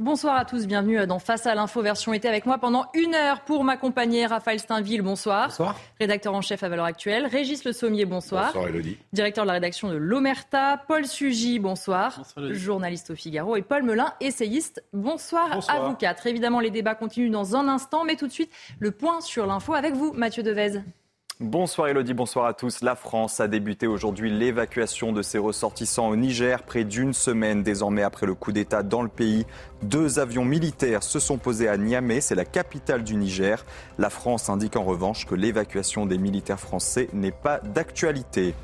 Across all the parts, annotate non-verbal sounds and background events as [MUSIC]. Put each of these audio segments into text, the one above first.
Bonsoir à tous, bienvenue dans Face à l'info version été avec moi pendant une heure pour m'accompagner. Raphaël Steinville, bonsoir. Bonsoir. Rédacteur en chef à Valeurs Actuelles. Régis Le Sommier, bonsoir. Bonsoir Elodie. Directeur de la rédaction de l'Omerta. Paul Sugy, bonsoir. bonsoir Journaliste au Figaro. Et Paul Melun, essayiste. Bonsoir, bonsoir, à vous quatre. Évidemment, les débats continuent dans un instant, mais tout de suite, le point sur l'info avec vous, Mathieu Devez. Bonsoir Elodie, bonsoir à tous. La France a débuté aujourd'hui l'évacuation de ses ressortissants au Niger, près d'une semaine désormais après le coup d'État dans le pays. Deux avions militaires se sont posés à Niamey, c'est la capitale du Niger. La France indique en revanche que l'évacuation des militaires français n'est pas d'actualité.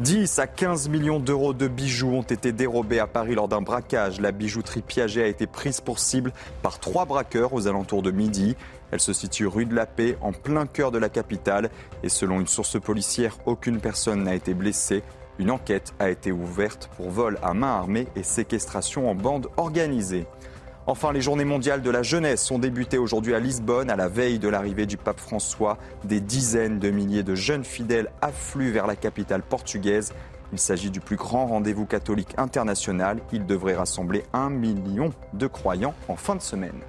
10 à 15 millions d'euros de bijoux ont été dérobés à Paris lors d'un braquage. La bijouterie Piaget a été prise pour cible par trois braqueurs aux alentours de midi. Elle se situe rue de la Paix, en plein cœur de la capitale. Et selon une source policière, aucune personne n'a été blessée. Une enquête a été ouverte pour vol à main armée et séquestration en bande organisée. Enfin, les journées mondiales de la jeunesse sont débutées aujourd'hui à Lisbonne, à la veille de l'arrivée du pape François. Des dizaines de milliers de jeunes fidèles affluent vers la capitale portugaise. Il s'agit du plus grand rendez-vous catholique international. Il devrait rassembler un million de croyants en fin de semaine.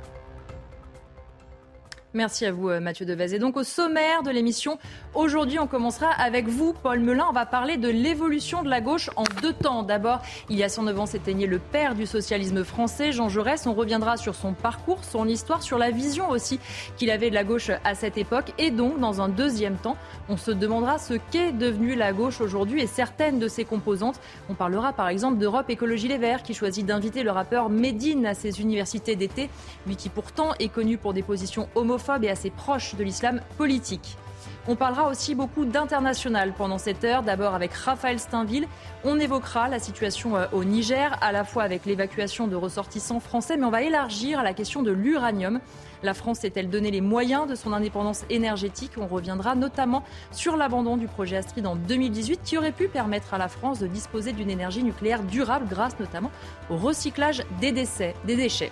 Merci à vous, euh, Mathieu Devez. Et donc, au sommaire de l'émission, aujourd'hui, on commencera avec vous, Paul Melun. On va parler de l'évolution de la gauche en deux temps. D'abord, il y a 109 ans s'éteignait le père du socialisme français, Jean Jaurès. On reviendra sur son parcours, son histoire, sur la vision aussi qu'il avait de la gauche à cette époque. Et donc, dans un deuxième temps, on se demandera ce qu'est devenue la gauche aujourd'hui et certaines de ses composantes. On parlera par exemple d'Europe Écologie Les Verts qui choisit d'inviter le rappeur Medine à ses universités d'été, lui qui pourtant est connu pour des positions homophobes et assez proche de l'islam politique. On parlera aussi beaucoup d'international pendant cette heure. D'abord avec Raphaël Steinville. On évoquera la situation euh, au Niger, à la fois avec l'évacuation de ressortissants français, mais on va élargir la question de l'uranium. La France s'est-elle donné les moyens de son indépendance énergétique? On reviendra notamment sur l'abandon du projet Astrid en 2018 qui aurait pu permettre à la France de disposer d'une énergie nucléaire durable grâce notamment au recyclage des déchets.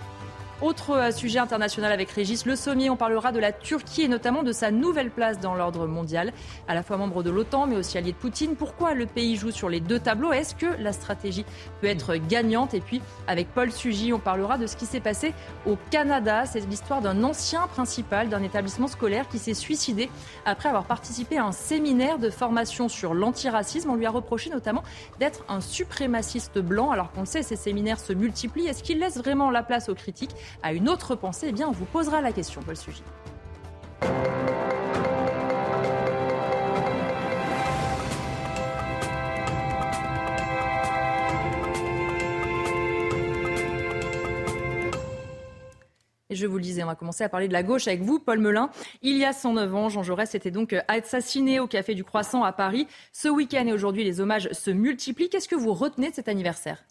Autre euh, sujet international avec Régis Le Sommier, on parlera de la Turquie et notamment de sa nouvelle place dans l'ordre mondial, à la fois membre de l'OTAN mais aussi allié de Poutine. Pourquoi le pays joue sur les deux tableaux? Est-ce que la stratégie peut être gagnante? Et puis avec Paul Sugy, on parlera de ce qui s'est passé au Canada. C'est l'histoire d'un ancien principal d'un établissement scolaire qui s'est suicidé après avoir participé à un séminaire de formation sur l'antiracisme. On lui a reproché notamment d'être un suprémaciste blanc alors qu'on le sait, ces séminaires se multiplient. Est-ce qu'il laisse vraiment la place aux critiques? À une autre pensée, eh bien, on vous posera la question, Paul Sugy. Et je vous le disais, on va commencer à parler de la gauche avec vous, Paul Melun. Il y a 109 ans, Jean Jaurès était donc assassiné au Café du Croissant à Paris. Ce week-end et aujourd'hui, les hommages se multiplient. Qu'est-ce que vous retenez de cet anniversaire?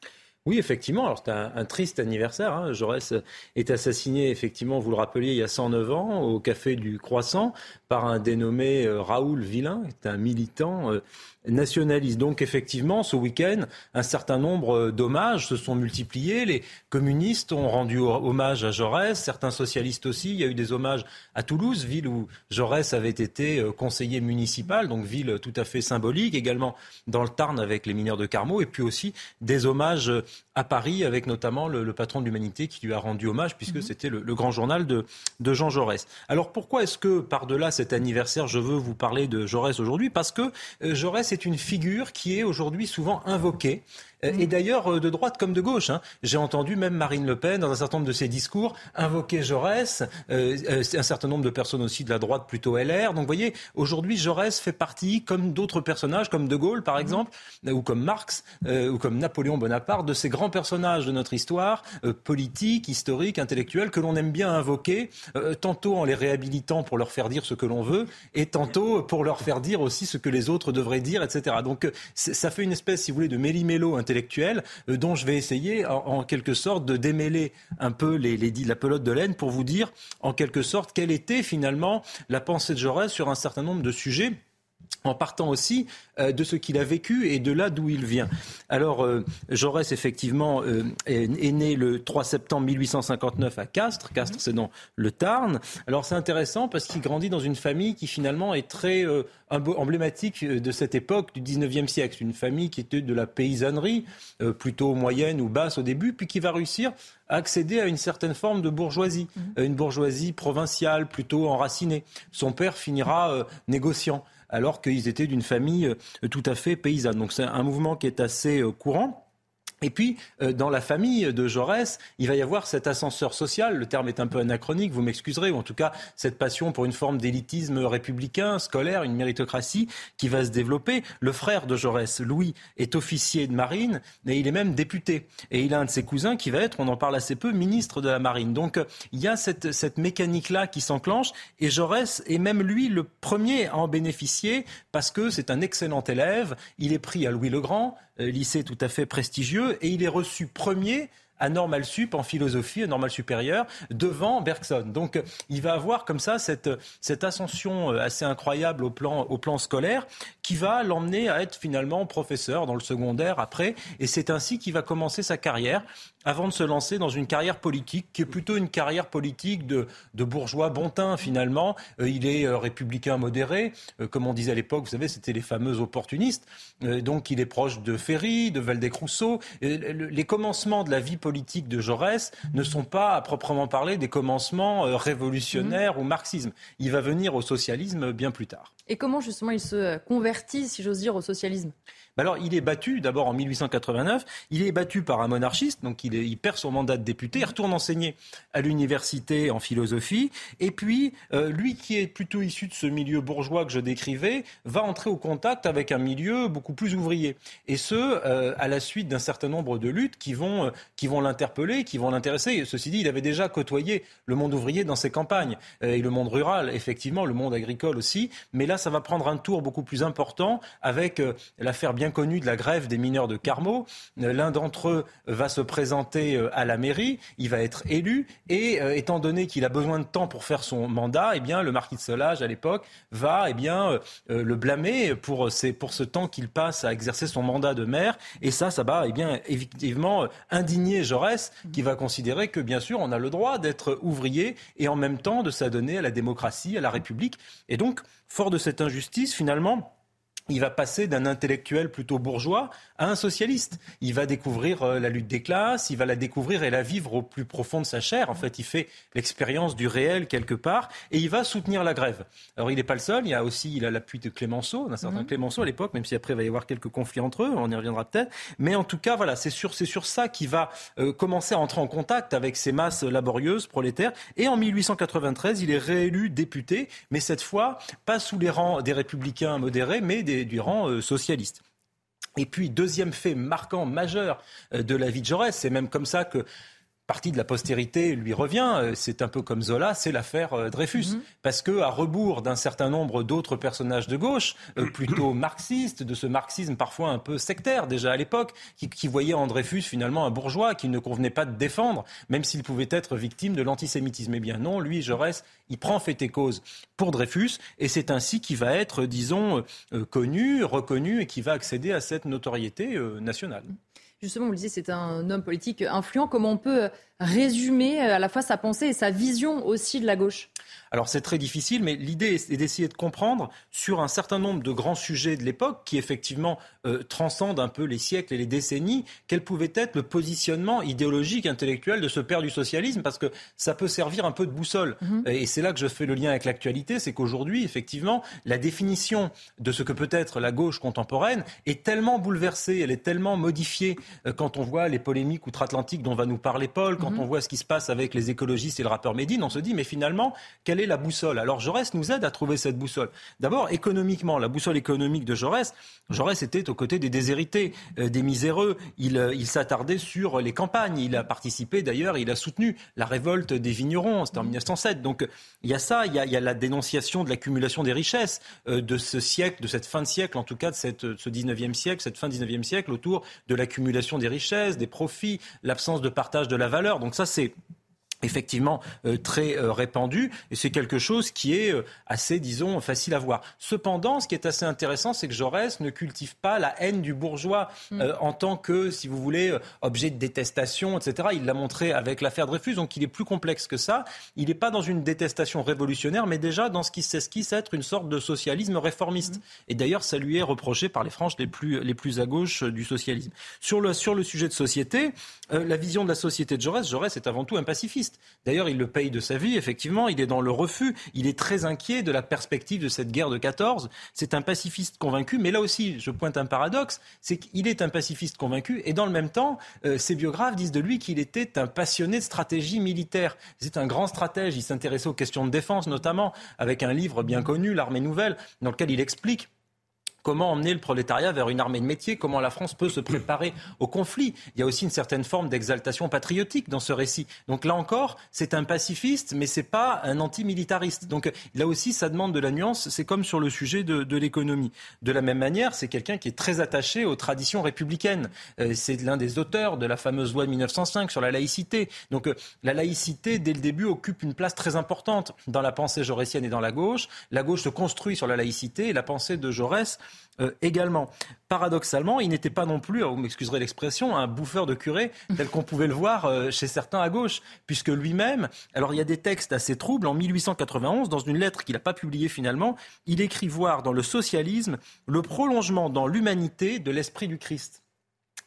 Oui, effectivement. Alors, c'est un, triste anniversaire. Hein. Jaurès est assassiné, effectivement, vous le rappeliez, il y a 109 ans, au Café du Croissant, par un dénommé euh, Raoul Villain, qui est un militant euh, nationaliste. Donc effectivement, ce week-end, un certain nombre euh, d'hommages se sont multipliés. Les communistes ont rendu hommage à Jaurès, certains socialistes aussi. Il y a eu des hommages à Toulouse, ville où Jaurès avait été euh, conseiller municipal, donc ville tout à fait symbolique. Également dans le Tarn avec les mineurs de Carmaux, et puis aussi des hommages euh, à Paris avec notamment le, patron de l'humanité qui lui a rendu hommage puisque mhm. c'était le, grand journal de, de Jean Jaurès. Alors pourquoi est-ce que par-delà cet anniversaire, je veux vous parler de Jaurès aujourd'hui? Parce que Jaurès c'est une figure qui est aujourd'hui souvent invoquée euh, et d'ailleurs, euh, de droite comme de gauche. Hein. J'ai entendu même Marine Le Pen, dans un certain nombre de ses discours, invoquer Jaurès, euh, un certain nombre de personnes aussi de la droite plutôt LR. Donc vous voyez, aujourd'hui, Jaurès fait partie, comme d'autres personnages, comme De Gaulle par exemple, ou comme Marx, ou comme Napoléon Bonaparte, de ces grands personnages de notre histoire, politique, historique, intellectuelle, que l'on aime bien invoquer, tantôt en les réhabilitant pour leur faire dire ce que l'on veut, et tantôt pour leur faire dire aussi ce que les autres devraient dire, etc. Donc ça fait une espèce, si vous voulez, de méli-mélo intellectuel euh, dont je vais essayer en, quelque sorte de démêler un peu les, la pelote de laine pour vous dire en quelque sorte quelle était finalement la pensée de Jaurès sur un certain nombre de sujets en partant aussi euh, de ce qu'il a vécu et de là d'où il vient. Alors, euh, Jaurès, effectivement, euh, est, né le 3 septembre 1859 à Castres. Castres, c'est dans le Tarn. Alors, c'est intéressant parce qu'il grandit dans une famille qui, finalement, est très emblématique de cette époque du 19e siècle. Une famille qui était de la paysannerie, plutôt moyenne ou basse au début, puis qui va réussir à accéder à une certaine forme de bourgeoisie, mmh. une bourgeoisie provinciale, plutôt enracinée. Son père finira négociant alors qu'ils étaient d'une famille euh, tout à fait paysanne. Donc c'est un mouvement qui est assez euh, courant. Et puis, euh, dans la famille de Jaurès, il va y avoir cet ascenseur social, le terme est un peu anachronique, vous m'excuserez, ou en tout cas cette passion pour une forme d'élitisme républicain, scolaire, une méritocratie qui va se développer. Le frère de Jaurès, Louis, est officier de marine, et il est même député. Et il a un de ses cousins qui va être, on en parle assez peu, ministre de la marine. Donc il y a cette, cette mécanique-là qui s'enclenche, et Jaurès est même lui le premier à en bénéficier, parce que c'est un excellent élève, il est pris à Louis le Grand, euh, lycée tout à fait prestigieux, et il est reçu premier à Normal Sup en philosophie, à Normal supérieur, devant Bergson. Donc il va avoir comme ça cette, cette ascension euh, assez incroyable au plan, au plan scolaire qui va l'emmener à être finalement professeur dans le secondaire après. Et c'est ainsi qu'il va commencer sa carrière avant de se lancer dans une carrière politique qui est plutôt une carrière politique de, de bourgeois bontin finalement. Euh, il est euh, républicain modéré, euh, comme on disait à l'époque, vous savez, c'était les fameux opportunistes. donc il est proche de Ferry, de Valdec-Rousseau. les commencements de la vie politique de Jaurès ne sont pas à proprement parler des commencements révolutionnaires ou marxisme. Il va venir au socialisme bien plus tard. Et comment justement il se convertit, si j'ose dire, au socialisme? Bah alors, il est battu d'abord en 1889. Il est battu par un monarchiste, donc il, perd son mandat de député. Il retourne enseigner à l'université en philosophie. Et puis, euh, lui qui est plutôt issu de ce milieu bourgeois que je décrivais, va entrer au contact avec un milieu beaucoup plus ouvrier. Et ce, euh, à la suite d'un certain nombre de luttes qui vont, euh, qui vont l'interpeller, qui vont l'intéresser. Ceci dit, il avait déjà côtoyé le monde ouvrier dans ses campagnes et le monde rural, effectivement, le monde agricole aussi. Mais là, ça va prendre un tour beaucoup plus important avec l'affaire bien connu de la grève des mineurs de Carmaux. Euh, l'un d'entre eux va se présenter euh, à la mairie, il va être élu et euh, étant donné qu'il a besoin de temps pour faire son mandat, eh bien le marquis de Solage à l'époque va eh bien le blâmer pour, pour ce temps qu'il passe à exercer son mandat de maire et ça ça va eh bien effectivement indigner Jaurès qui va considérer que bien sûr on a le droit d'être ouvrier et en même temps de s'adonner à la démocratie, à la République et donc fort de cette injustice finalement il va passer d'un intellectuel plutôt bourgeois à un socialiste. Il va découvrir euh, la lutte des classes, il va la découvrir et la vivre au plus profond de sa chair. En fait, il fait l'expérience du réel quelque part et il va soutenir la grève. Alors, il n'est pas le seul. Il y a aussi il a l'appui de Clémenceau, d'un certain mhm. Clémenceau à l'époque, même si après il va y avoir quelques conflits entre eux. On y reviendra peut-être. Mais en tout cas, voilà, c'est sur, c'est sur ça qu'il va euh, commencer à entrer en contact avec ces masses laborieuses prolétaires. Et en 1893, il est réélu député, mais cette fois pas sous les rangs des républicains modérés, mais des du rang euh, socialiste. Et puis, deuxième fait marquant, majeur euh, de la vie de Jaurès, c'est même comme ça que partie de la postérité lui revient. Euh, c'est un peu comme Zola, c'est l'affaire euh, Dreyfus. Mhm. Parce que, à rebours d'un certain nombre d'autres personnages de gauche, euh, plutôt marxistes, de ce marxisme parfois un peu sectaire déjà à l'époque, qui, qui voyait en Dreyfus finalement un bourgeois qui ne convenait pas de défendre, même s'il pouvait être victime de l'antisémitisme. Eh bien non, lui, Jaurès, il prend fait et cause pour Dreyfus, et c'est ainsi qu'il va être, disons, connu, reconnu, et qui va accéder à cette notoriété nationale. Justement, vous le disiez, c'est un homme politique influent. Comment on peut résumer à la fois sa pensée et sa vision aussi de la gauche alors c'est très difficile, mais l'idée est d'essayer de comprendre sur un certain nombre de grands sujets de l'époque qui effectivement euh, transcendent un peu les siècles et les décennies, quel pouvait être le positionnement idéologique, intellectuel de ce père du socialisme, parce que ça peut servir un peu de boussole. Mhm. Et c'est là que je fais le lien avec l'actualité, c'est qu'aujourd'hui, effectivement, la définition de ce que peut être la gauche contemporaine est tellement bouleversée, elle est tellement modifiée euh, quand on voit les polémiques outre-Atlantique dont va nous parler Paul, quand mhm. on voit ce qui se passe avec les écologistes et le rappeur Médine, on se dit, mais finalement, quelle est la boussole? Alors Jaurès nous aide à trouver cette boussole. D'abord, économiquement, la boussole économique de Jaurès, Jaurès était aux côtés des déshérités, euh, des miséreux. Il, euh, il s'attardait sur les campagnes. Il a participé d'ailleurs, il a soutenu la révolte des vignerons, c'était en 1907. Donc il y a ça, il y a, il y a la dénonciation de l'accumulation des richesses euh, de ce siècle, de cette fin de siècle, en tout cas de cette, ce 19e siècle, cette fin 19e siècle, autour de l'accumulation des richesses, des profits, l'absence de partage de la valeur. Donc ça, c'est effectivement euh, très euh, répandu et c'est quelque chose qui est euh, assez, disons, facile à voir. Cependant, ce qui est assez intéressant, c'est que Jaurès ne cultive pas la haine du bourgeois mm. en tant que, si vous voulez, objet de détestation, etc. Il l'a montré avec l'affaire Dreyfus, donc il est plus complexe que ça. Il n'est pas dans une détestation révolutionnaire, mais déjà dans ce qui s'esquisse être une sorte de socialisme réformiste. Mm. Et d'ailleurs, ça lui est reproché par les franges les plus, les plus à gauche du socialisme. Sur le, sur le sujet de société, la vision de la société de Jaurès, Jaurès est avant tout un pacifiste. D'ailleurs, il le paye de sa vie, effectivement. Il est dans le refus. Il est très inquiet de la perspective de cette guerre de 14. C'est un pacifiste convaincu. Mais là aussi, je pointe un paradoxe, c'est qu'il est un pacifiste convaincu. Et dans le même temps, euh, ses biographes disent de lui qu'il était un passionné de stratégie militaire. C'est un grand stratège. Il s'intéressait aux questions de défense, notamment, avec un livre bien connu, L'Armée nouvelle, dans lequel il explique Comment emmener le prolétariat vers une armée de métier Comment la France peut se préparer au conflit Il y a aussi une certaine forme d'exaltation patriotique dans ce récit. Donc là encore, c'est un pacifiste, mais c'est pas un antimilitariste. Donc là aussi, ça demande de la nuance. C'est comme sur le sujet de, de l'économie. De la même manière, c'est quelqu'un qui est très attaché aux traditions républicaines. Euh, c'est l'un des auteurs de la fameuse loi de 1905 sur la laïcité. Donc euh, la laïcité, dès le début, occupe une place très importante dans la pensée jaurétienne et dans la gauche. La gauche se construit sur la laïcité et la pensée de Jaurès euh, également. Paradoxalement, il n'était pas non plus, vous m'excuserez l'expression, un bouffeur de curé tel qu'on pouvait le voir euh, chez certains à gauche, puisque lui-même, alors il y a des textes assez troubles, en 1891, dans une lettre qu'il n'a pas publiée finalement, il écrit voir dans le socialisme le prolongement dans l'humanité de l'esprit du Christ.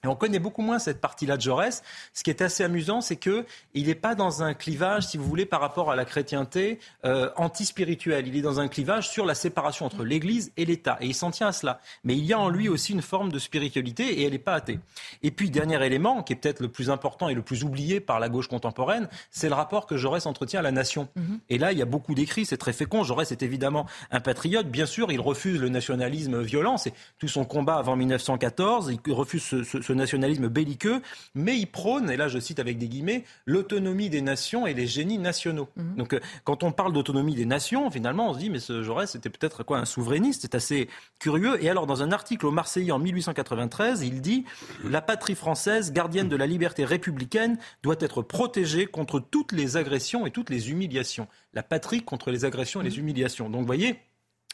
Et on connaît beaucoup moins cette partie-là de Jaurès. Ce qui est assez amusant, c'est qu'il n'est pas dans un clivage, si vous voulez, par rapport à la chrétienté euh, anti-spirituelle. Il est dans un clivage sur la séparation entre l'Église et l'État. Et il s'en tient à cela. Mais il y a en lui aussi une forme de spiritualité et elle n'est pas athée. Et puis, dernier élément, qui est peut-être le plus important et le plus oublié par la gauche contemporaine, c'est le rapport que Jaurès entretient à la nation. Mm-hmm. Et là, il y a beaucoup d'écrits, c'est très fécond. Jaurès est évidemment un patriote. Bien sûr, il refuse le nationalisme violent. C'est tout son combat avant 1914. Il refuse ce, ce nationalisme belliqueux, mais il prône, et là je cite avec des guillemets, l'autonomie des nations et les génies nationaux. Mhm. Donc euh, quand on parle d'autonomie des nations, finalement on se dit, mais ce Jaurès c'était peut-être quoi un souverainiste, c'est assez curieux. Et alors dans un article au Marseillais en 1893, il dit, la patrie française, gardienne de la liberté républicaine, doit être protégée contre toutes les agressions et toutes les humiliations. La patrie contre les agressions et les mhm. humiliations. Donc vous voyez,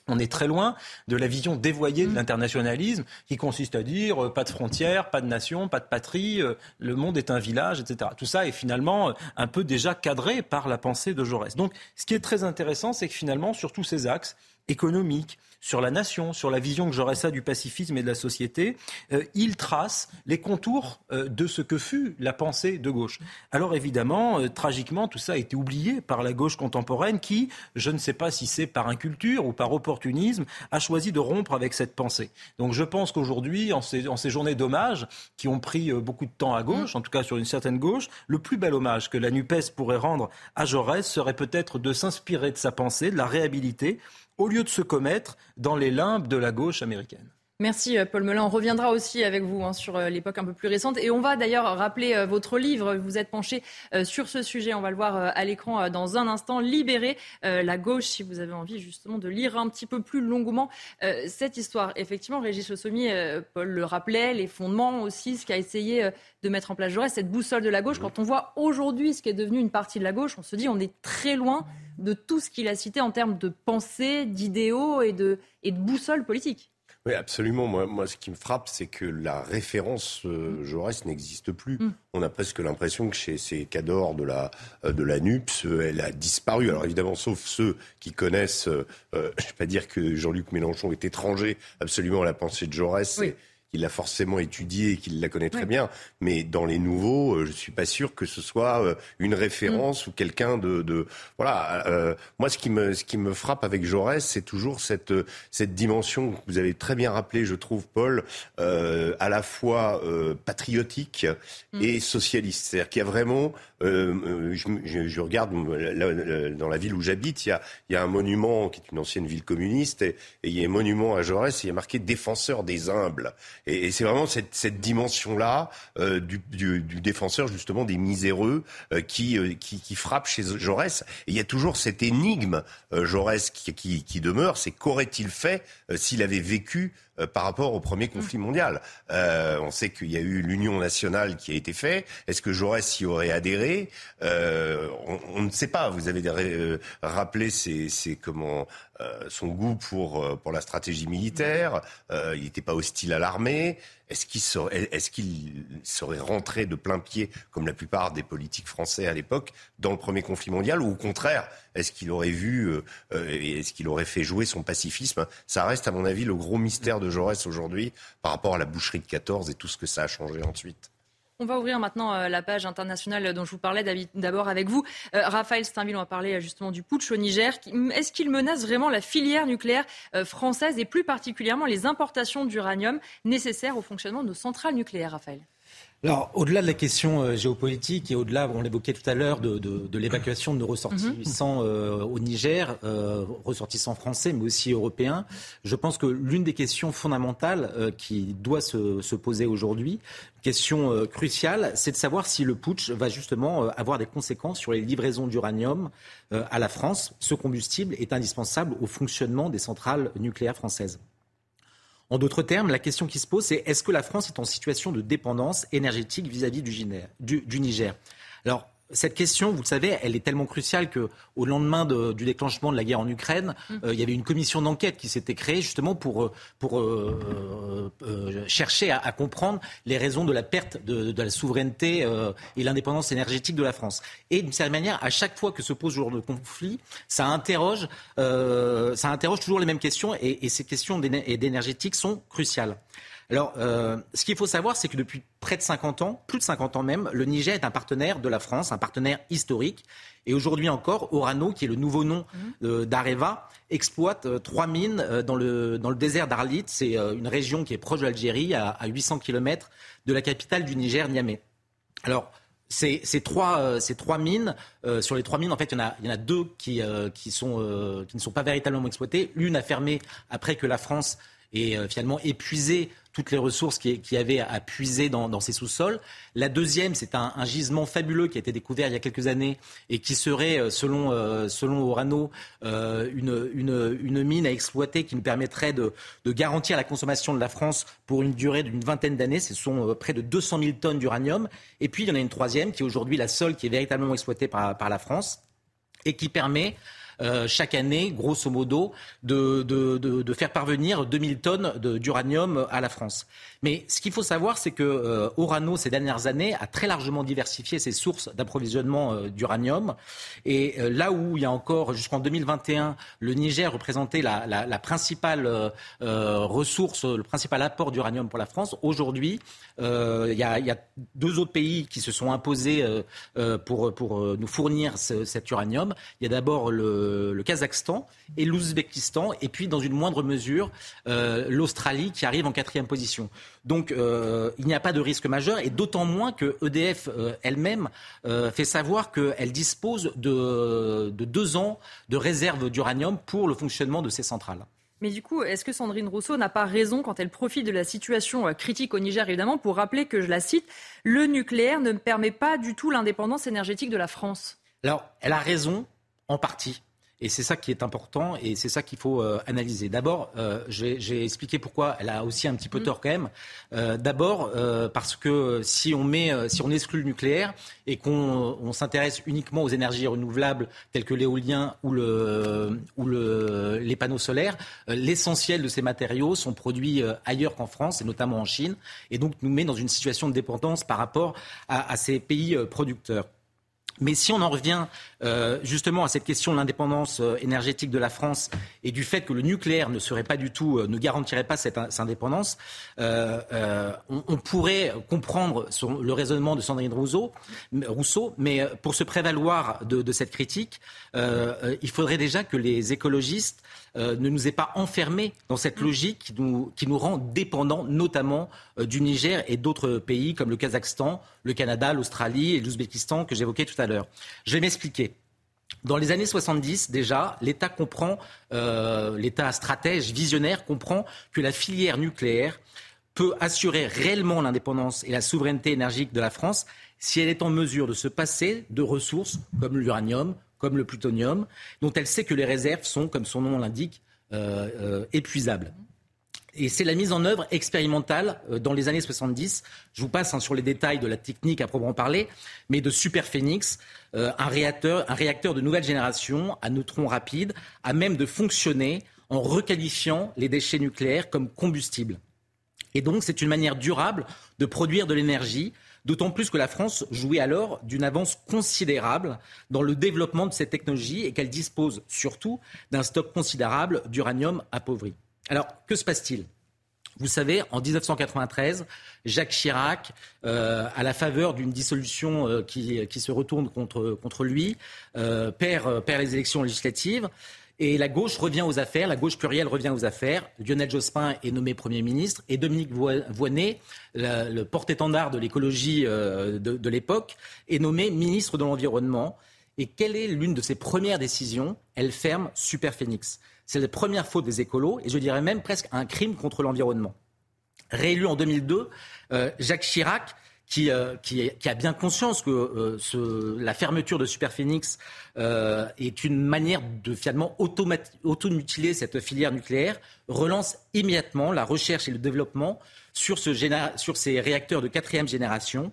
on est très loin de la vision dévoyée de mm. l'internationalisme qui consiste à dire euh, pas de frontières, pas de nation, pas de patrie, euh, le monde est un village, etc. Tout ça est finalement euh, un peu déjà cadré par la pensée de Jaurès. Donc ce qui est très intéressant, c'est que finalement, sur tous ces axes économiques, sur la nation, sur la vision que j'aurais ça du pacifisme et de la société, euh, il trace les contours euh, de ce que fut la pensée de gauche. Alors évidemment, euh, tragiquement, tout ça a été oublié par la gauche contemporaine qui, je ne sais pas si c'est par inculture ou par opportunisme, a choisi de rompre avec cette pensée. Donc je pense qu'aujourd'hui, en ces, en ces journées d'hommage qui ont pris beaucoup de temps à gauche, en tout cas sur une certaine gauche, le plus bel hommage que la NUPES pourrait rendre à Jaurès serait peut-être de s'inspirer de sa pensée, de la réhabiliter au lieu de se commettre dans les limbes de la gauche américaine. Merci euh, Paul Melun. On reviendra aussi avec vous hein, sur euh, l'époque un peu plus récente. Et on va d'ailleurs rappeler euh, votre livre. Vous êtes penché sur ce sujet. On va le voir à l'écran dans un instant. Libérer la gauche, si vous avez envie justement de lire un petit peu plus longuement cette histoire. Effectivement, Régis Le Sommier, Paul le rappelait, les fondements aussi, ce qu'a essayé de mettre en place Jaurès, cette boussole de la gauche. Quand on voit aujourd'hui ce qui est devenu une partie de la gauche, on se dit on est très loin de tout ce qu'il a cité en termes de pensée, d'idéaux et de, et de boussole politique. Oui, absolument. Moi, moi, ce qui me frappe, c'est que la référence euh, Jaurès n'existe plus. Mm. On a presque l'impression que chez ces cadors de la, euh, de la NUPS, euh, elle a disparu. Alors évidemment, sauf ceux qui connaissent, je ne vais pas dire que Jean-Luc Mélenchon est étranger absolument à la pensée de Jaurès qu'il l'a forcément étudié et qu'il la connaît très bien. Mais dans les nouveaux, euh, je suis pas sûr que ce soit euh, une référence mm. ou quelqu'un de, de, voilà. Euh, moi, ce qui me ce qui me frappe avec Jaurès, c'est toujours cette cette dimension que vous avez très bien rappelé, je trouve, Paul, euh, à la fois patriotique mm. et socialiste. C'est-à-dire qu'il y a vraiment, je, je, je, regarde dans la ville où j'habite, il y a il y a un monument qui est une ancienne ville communiste et, et il y a un monument à Jaurès et il y a marqué défenseur des humbles. Et, c'est vraiment cette, cette dimension-là euh, du, du, du, défenseur justement des miséreux euh, qui, euh, qui, qui, frappe chez Jaurès. Et il y a toujours cette énigme, Jaurès, qui, qui, qui demeure, c'est qu'aurait-il fait s'il avait vécu euh, par rapport au premier conflit mondial? Euh, on sait qu'il y a eu l'union nationale qui a été faite. Est-ce que Jaurès y aurait adhéré? Euh, on, ne sait pas. Vous avez rappelé ses, comment, son goût pour, pour la stratégie militaire. il n'était pas hostile à l'armée. Est-ce qu'il serait, est serait rentré de plein pied, comme la plupart des politiques français à l'époque, dans le premier conflit mondial, ou au contraire, est-ce qu'il aurait vu, euh, euh, est-ce qu'il aurait fait jouer son pacifisme? Ça reste, à mon avis, le gros mystère de Jaurès aujourd'hui, par rapport à la boucherie de 14 et tout ce que ça a changé ensuite. On va ouvrir maintenant euh, la page internationale dont je vous parlais d'abord avec vous. Raphaël Steinville, on va parler justement du putsch au Niger. Est-ce qu'il menace vraiment la filière nucléaire française et plus particulièrement les importations d'uranium nécessaires au fonctionnement de nos centrales nucléaires, Raphaël? Alors, au-delà de la question euh, géopolitique et au-delà, on l'évoquait tout à l'heure, de, l'évacuation de nos ressortissants mhm. euh, au Niger, euh, ressortissants français, mais aussi européens, je pense que l'une des questions fondamentales qui doit se, poser aujourd'hui, question cruciale, c'est de savoir si le putsch va justement avoir des conséquences sur les livraisons d'uranium à la France. Ce combustible est indispensable au fonctionnement des centrales nucléaires françaises. En d'autres termes, la question qui se pose, c'est est-ce que la France est en situation de dépendance énergétique vis-à-vis du, du, Niger? Cette question, vous le savez, elle est tellement cruciale que au lendemain du déclenchement de la guerre en Ukraine, mm. euh, il y avait une commission d'enquête qui s'était créée justement pour, euh, pour euh, chercher à, comprendre les raisons de la perte de, la souveraineté et l'indépendance énergétique de la France. Et d'une certaine manière, à chaque fois que se pose ce genre de conflit, ça interroge, ça interroge toujours les mêmes questions et, et ces questions d'énergétique sont cruciales. Alors, euh, ce qu'il faut savoir, c'est que depuis près de 50 ans, plus de 50 ans même, le Niger est un partenaire de la France, un partenaire historique. Et aujourd'hui encore, Orano, qui est le nouveau nom mhm. d'Areva, exploite euh, trois mines euh, dans le, dans le désert d'Arlit. C'est une région qui est proche de l'Algérie, à, 800 km de la capitale du Niger, Niamey. Alors, ces, trois, ces trois mines, sur les trois mines, en fait, il y en a, il y en a deux qui, qui, sont, qui ne sont pas véritablement exploitées. L'une a fermé après que la France ait finalement épuisé toutes les ressources qu'il y avait à puiser dans, ces sous-sols. La deuxième, c'est un, gisement fabuleux qui a été découvert il y a quelques années et qui serait, euh, selon, euh, selon Orano, euh, une, une, mine à exploiter qui nous permettrait de, garantir la consommation de la France pour une durée d'une vingtaine d'années. Ce sont près de 200 000 tonnes d'uranium. Et puis, il y en a une troisième qui est aujourd'hui la seule qui est véritablement exploitée par, par la France et qui permet euh, chaque année, grosso modo, de, de, de, faire parvenir 2000 tonnes d'uranium à la France. Mais ce qu'il faut savoir, c'est que euh, Orano, ces dernières années, a très largement diversifié ses sources d'approvisionnement euh, d'uranium. Et là où il y a encore, jusqu'en 2021, le Niger représentait la, la, principale ressource, le principal apport d'uranium pour la France, aujourd'hui, il y, y, a, deux autres pays qui se sont imposés pour, pour nous fournir cet uranium. Il y a d'abord le le, Kazakhstan et l'Ouzbékistan, et puis dans une moindre mesure euh, l'Australie qui arrive en quatrième position. Donc euh, il n'y a pas de risque majeur, et d'autant moins que EDF euh, elle-même fait savoir qu'elle dispose de, de deux ans de réserve d'uranium pour le fonctionnement de ces centrales. Mais du coup, est-ce que Sandrine Rousseau n'a pas raison quand elle profite de la situation critique au Niger, évidemment, pour rappeler que, je la cite, le nucléaire ne permet pas du tout l'indépendance énergétique de la France Alors, elle a raison, en partie. Et c'est ça qui est important et c'est ça qu'il faut euh, analyser. D'abord, euh, j'ai expliqué pourquoi elle a aussi un petit peu mm. tort quand même. Euh, d'abord, parce que si on met, si on exclut le nucléaire et qu'on s'intéresse uniquement aux énergies renouvelables telles que l'éolien ou, le, ou le, les panneaux solaires, l'essentiel de ces matériaux sont produits ailleurs qu'en France et notamment en Chine, et donc nous met dans une situation de dépendance par rapport à, à ces pays producteurs. Mais si on en revient euh, justement à cette question de l'indépendance euh, énergétique de la France et du fait que le nucléaire ne serait pas du tout, euh, ne garantirait pas cette, indépendance, on, pourrait comprendre le raisonnement de Sandrine Rousseau, Rousseau, mais pour se prévaloir de, cette critique, il faudrait déjà que les écologistes ne nous aient pas enfermés dans cette logique qui nous, qui nous rend dépendants, notamment du Niger et d'autres pays comme le Kazakhstan, le Canada, l'Australie et l'Ouzbékistan que j'évoquais tout à l'heure. Je vais m'expliquer. Dans les années 70, déjà, l'État comprend, euh, l'État stratège, visionnaire, comprend que la filière nucléaire peut assurer réellement l'indépendance et la souveraineté énergique de la France si elle est en mesure de se passer de ressources comme l'uranium, comme le plutonium, dont elle sait que les réserves sont, comme son nom l'indique, euh, euh, épuisables. Et c'est la mise en œuvre expérimentale euh, dans les années 70. Je vous passe hein, sur les détails de la technique à proprement parler, mais de Super Phoenix, un, réacteur, un réacteur de nouvelle génération à neutrons rapides, à même de fonctionner en requalifiant les déchets nucléaires comme combustible. Et donc, c'est une manière durable de produire de l'énergie, d'autant plus que la France jouait alors d'une avance considérable dans le développement de cette technologie et qu'elle dispose surtout d'un stock considérable d'uranium appauvri. Alors, que se passe-t-il? Vous savez, en 1993, Jacques Chirac, euh, à la faveur d'une dissolution euh, qui, se retourne contre, lui, euh, perd, perd les élections législatives. Et la gauche revient aux affaires, la gauche plurielle revient aux affaires. Lionel Jospin est nommé Premier ministre et Dominique Voynet, le porte-étendard de l'écologie de, de l'époque, est nommé ministre de l'Environnement. Et quelle est l'une de ses premières décisions? Elle ferme Superphénix. C'est la première faute des écolos et je dirais même presque un crime contre l'environnement. Réélu en 2002, euh, Jacques Chirac, euh, qui, a bien conscience que euh, la fermeture de Superphénix est une manière de finalement auto-mutiler cette filière nucléaire, relance immédiatement la recherche et le développement sur, ces réacteurs de quatrième génération.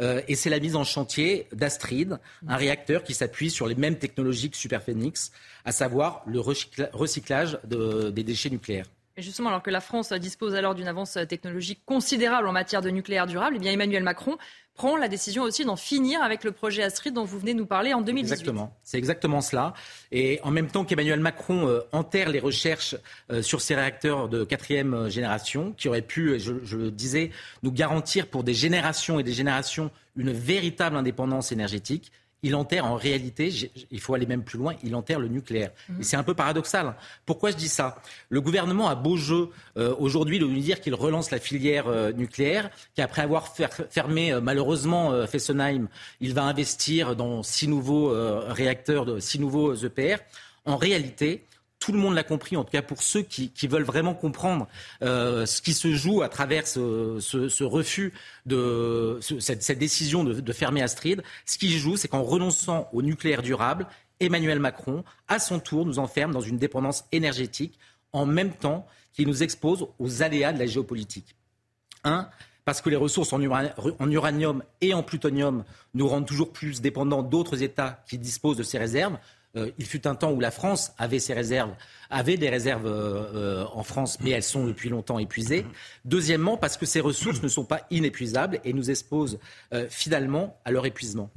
Euh, et c'est la mise en chantier d'Astrid, un réacteur qui s'appuie sur les mêmes technologies que Superphénix, à savoir le recyclage des déchets nucléaires. Justement, alors que la France dispose alors d'une avance technologique considérable en matière de nucléaire durable, eh bien Emmanuel Macron prend la décision aussi d'en finir avec le projet Astrid dont vous venez nous parler en 2018. Exactement, c'est exactement cela. Et en même temps qu'Emmanuel Macron euh, enterre les recherches euh, sur ces réacteurs de quatrième euh, génération, qui auraient pu, je le disais, nous garantir pour des générations et des générations une véritable indépendance énergétique, il enterre en réalité, il faut aller même plus loin, il enterre le nucléaire. Mhm. Et c'est un peu paradoxal. Pourquoi je dis ça? Le gouvernement a beau jeu euh, aujourd'hui de nous dire qu'il relance la filière euh, nucléaire, qu'après avoir fermé euh, malheureusement Fessenheim, il va investir dans six nouveaux réacteurs, de, six nouveaux EPR. En réalité, tout le monde l'a compris, en tout cas pour ceux qui, veulent vraiment comprendre euh, ce qui se joue à travers ce, refus de cette, décision de, fermer Astrid. Ce qui se joue, c'est qu'en renonçant au nucléaire durable, Emmanuel Macron, à son tour, nous enferme dans une dépendance énergétique en même temps qu'il nous expose aux aléas de la géopolitique. Un, parce que les ressources en, uranium et en plutonium nous rendent toujours plus dépendants d'autres États qui disposent de ces réserves. Euh, il fut un temps où la France avait ses réserves, avait des réserves euh, euh, en France, mais elles sont depuis longtemps épuisées. Deuxièmement, parce que ces ressources ne sont pas inépuisables et nous exposent finalement à leur épuisement.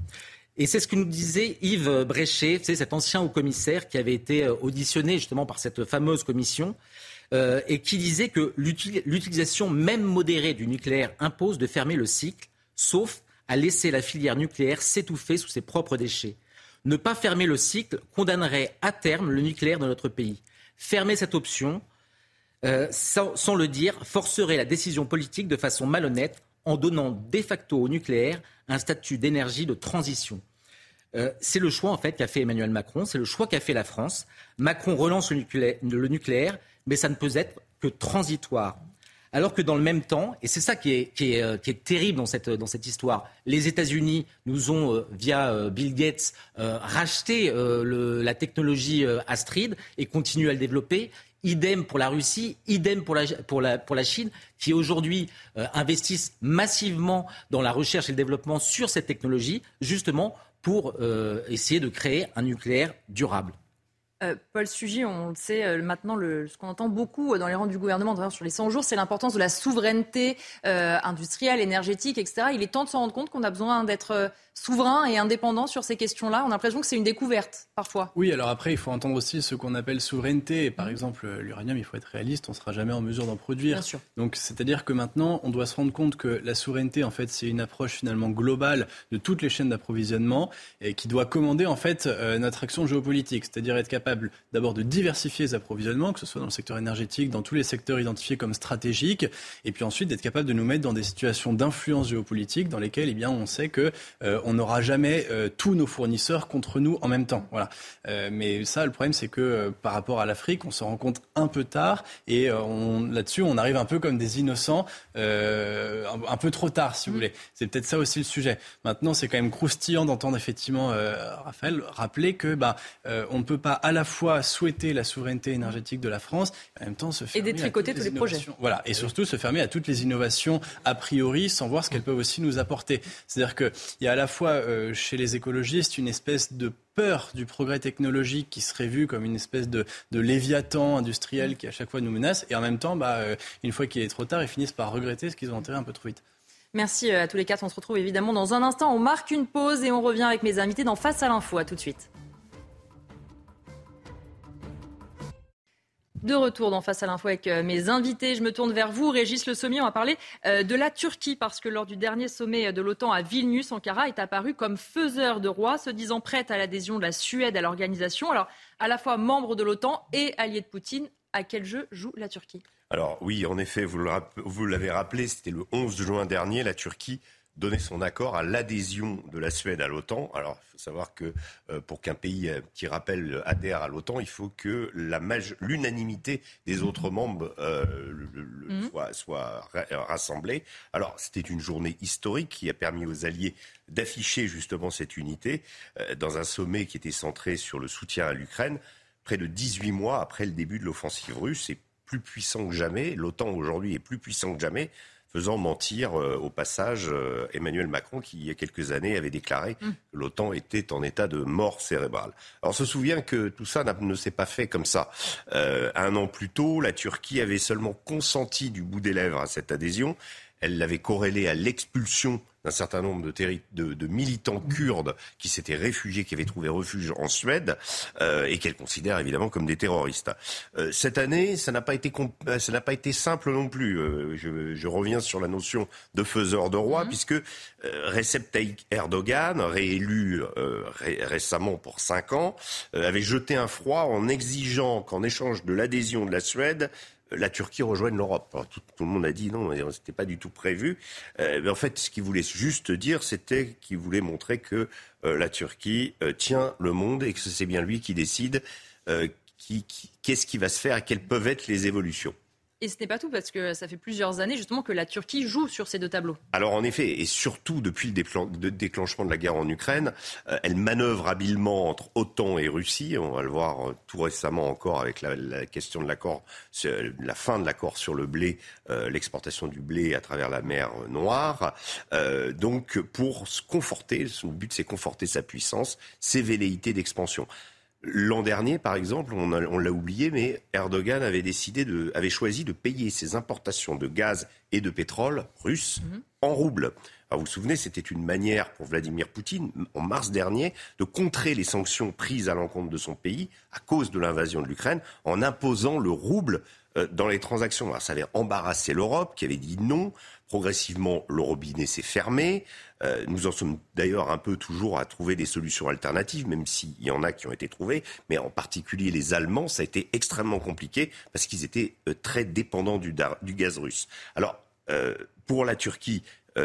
Et c'est ce que nous disait Yves Bréchet, cet ancien haut-commissaire qui avait été auditionné justement par cette fameuse commission. et qui disait que l'utilisation même modérée du nucléaire impose de fermer le cycle, sauf à laisser la filière nucléaire s'étouffer sous ses propres déchets. Ne pas fermer le cycle condamnerait à terme le nucléaire dans notre pays. Fermer cette option, euh, sans, le dire, forcerait la décision politique de façon malhonnête en donnant de facto au nucléaire un statut d'énergie de transition. Euh, c'est le choix en fait qu'a fait Emmanuel Macron, c'est le choix qu'a fait la France. Macron relance le nucléaire, mais ça ne peut être que transitoire. Alors que dans le même temps, et c'est ça qui est, euh, terrible dans cette, histoire, les États-Unis nous ont, euh, via euh, Bill Gates, racheté la technologie Astrid et continuent à le développer. Idem pour la Russie, idem pour la Chine, qui aujourd'hui investissent massivement dans la recherche et le développement sur cette technologie, justement pour essayer de créer un nucléaire durable. Euh, Paul Sugy, on le sait euh, maintenant, ce qu'on entend beaucoup dans les rangs du gouvernement sur les 100 jours, c'est l'importance de la souveraineté euh, industrielle, énergétique, etc. Il est temps de se rendre compte qu'on a besoin d'être souverain et indépendant sur ces questions-là. On a l'impression que c'est une découverte parfois. Oui, alors après, il faut entendre aussi ce qu'on appelle souveraineté. Par exemple, l'uranium, il faut être réaliste, on ne sera jamais en mesure d'en produire. Bien sûr. Donc, c'est-à-dire que maintenant, on doit se rendre compte que la souveraineté, en fait, c'est une approche finalement globale de toutes les chaînes d'approvisionnement et qui doit commander en fait notre action géopolitique, c'est-à-dire être capable d'abord de diversifier les approvisionnements, que ce soit dans le secteur énergétique, dans tous les secteurs identifiés comme stratégiques, et puis ensuite d'être capable de nous mettre dans des situations d'influence géopolitique dans lesquelles eh bien, on sait que euh, on n'aura jamais tous nos fournisseurs contre nous en même temps. Voilà. mais ça, le problème, c'est que par rapport à l'Afrique, on se rend compte un peu tard et là-dessus, on arrive un peu comme des innocents, un, peu trop tard, si vous mm. voulez. C'est peut-être ça aussi le sujet. Maintenant, c'est quand même croustillant d'entendre effectivement Raphaël rappeler que bah, on ne peut pas à la fois souhaiter la souveraineté énergétique de la France et en même temps se fermer et détricoter tous les projets. Voilà, et surtout se fermer à toutes les innovations a priori sans voir ce qu'elles peuvent aussi nous apporter. C'est-à-dire qu'il y a à la fois euh, chez les écologistes une espèce de peur du progrès technologique qui serait vu comme une espèce de, de léviathan industriel qui à chaque fois nous menace, et en même temps, bah, euh, une fois qu'il est trop tard, ils finissent par regretter ce qu'ils ont enterré un peu trop vite. Merci euh, à tous les quatre. On se retrouve évidemment dans un instant. On marque une pause et on revient avec mes invités dans Face à l'info. À tout de suite. De retour dans Face à l'info avec euh, mes invités. Je me tourne vers vous, Régis Le Sommier. On va parler euh, de la Turquie parce que lors du dernier sommet de l'OTAN à Vilnius, Ankara est apparu comme faiseur de roi, se disant prête à l'adhésion de la Suède à l'organisation. Alors, à la fois membre de l'OTAN et allié de Poutine, à quel jeu joue la Turquie? Alors oui, en effet, vous l'avez rappelé, c'était le 11 juin dernier, la Turquie donner son accord à l'adhésion de la Suède à l'OTAN. Alors, il faut savoir que euh, pour qu'un pays euh, qui rappelle adhère à l'OTAN, il faut que l'unanimité des autres membres euh, mhm. soit, soit, rassemblée. Alors, c'était une journée historique qui a permis aux Alliés d'afficher justement cette unité dans un sommet qui était centré sur le soutien à l'Ukraine, près de 18 mois après le début de l'offensive russe. C'est plus puissant que jamais. L'OTAN aujourd'hui est plus puissant que jamais faisant mentir euh, au passage euh, Emmanuel Macron qui, il y a quelques années, avait déclaré mm. que l'OTAN était en état de mort cérébrale. Alors on se souvient que tout ça ne s'est pas fait comme ça. Euh, un an plus tôt, la Turquie avait seulement consenti du bout des lèvres à cette adhésion. Elle l'avait corrélée à l'expulsion d'un certain nombre de, de, militants kurdes qui s'étaient réfugiés, qui avaient trouvé refuge en Suède, euh, et qu'elle considère évidemment comme des terroristes. Euh, cette année, ça n'a pas été euh, ça n'a pas été simple non plus. Je, je, reviens sur la notion de faiseur de roi, mhm. puisque Recep Tayyip Erdogan, réélu récemment pour cinq ans, avait jeté un froid en exigeant qu'en échange de l'adhésion de la Suède, la Turquie rejoigne l'Europe. Tout, le monde a dit non, c'était pas du tout prévu. Euh, en fait, ce qu'il voulait juste dire, c'était qu'il voulait montrer que euh, la Turquie euh, tient le monde et que c'est bien lui qui décide qu'est-ce qui va se faire et quelles peuvent être les évolutions. Et ce n'est pas tout, parce que ça fait plusieurs années justement que la Turquie joue sur ces deux tableaux. Alors en effet, et surtout depuis le déclenchement de la guerre en Ukraine, euh, elle manœuvre habilement entre OTAN et Russie. On va le voir euh, tout récemment encore avec la, question de l'accord, la fin de l'accord sur le blé, euh, l'exportation du blé à travers la mer Noire. donc pour se conforter, son but c'est conforter sa puissance, ses velléités d'expansion. L'an dernier, par exemple, on, l'a oublié, mais Erdogan avait décidé de, avait choisi de payer ses importations de gaz et de pétrole russe mhm. en roubles. vous vous souvenez, c'était une manière pour Vladimir Poutine, en mars dernier, de contrer les sanctions prises à l'encontre de son pays à cause de l'invasion de l'Ukraine, en imposant le rouble euh, dans les transactions. Alors, ça avait embarrassé l'Europe, qui avait dit non. Progressivement, le robinet s'est fermé. Euh, nous en sommes d'ailleurs un peu toujours à trouver des solutions alternatives, même s'il y en a qui ont été trouvées. Mais en particulier les Allemands, ça a été extrêmement compliqué parce qu'ils étaient euh, très dépendants du, gaz russe. Alors, euh, pour la Turquie,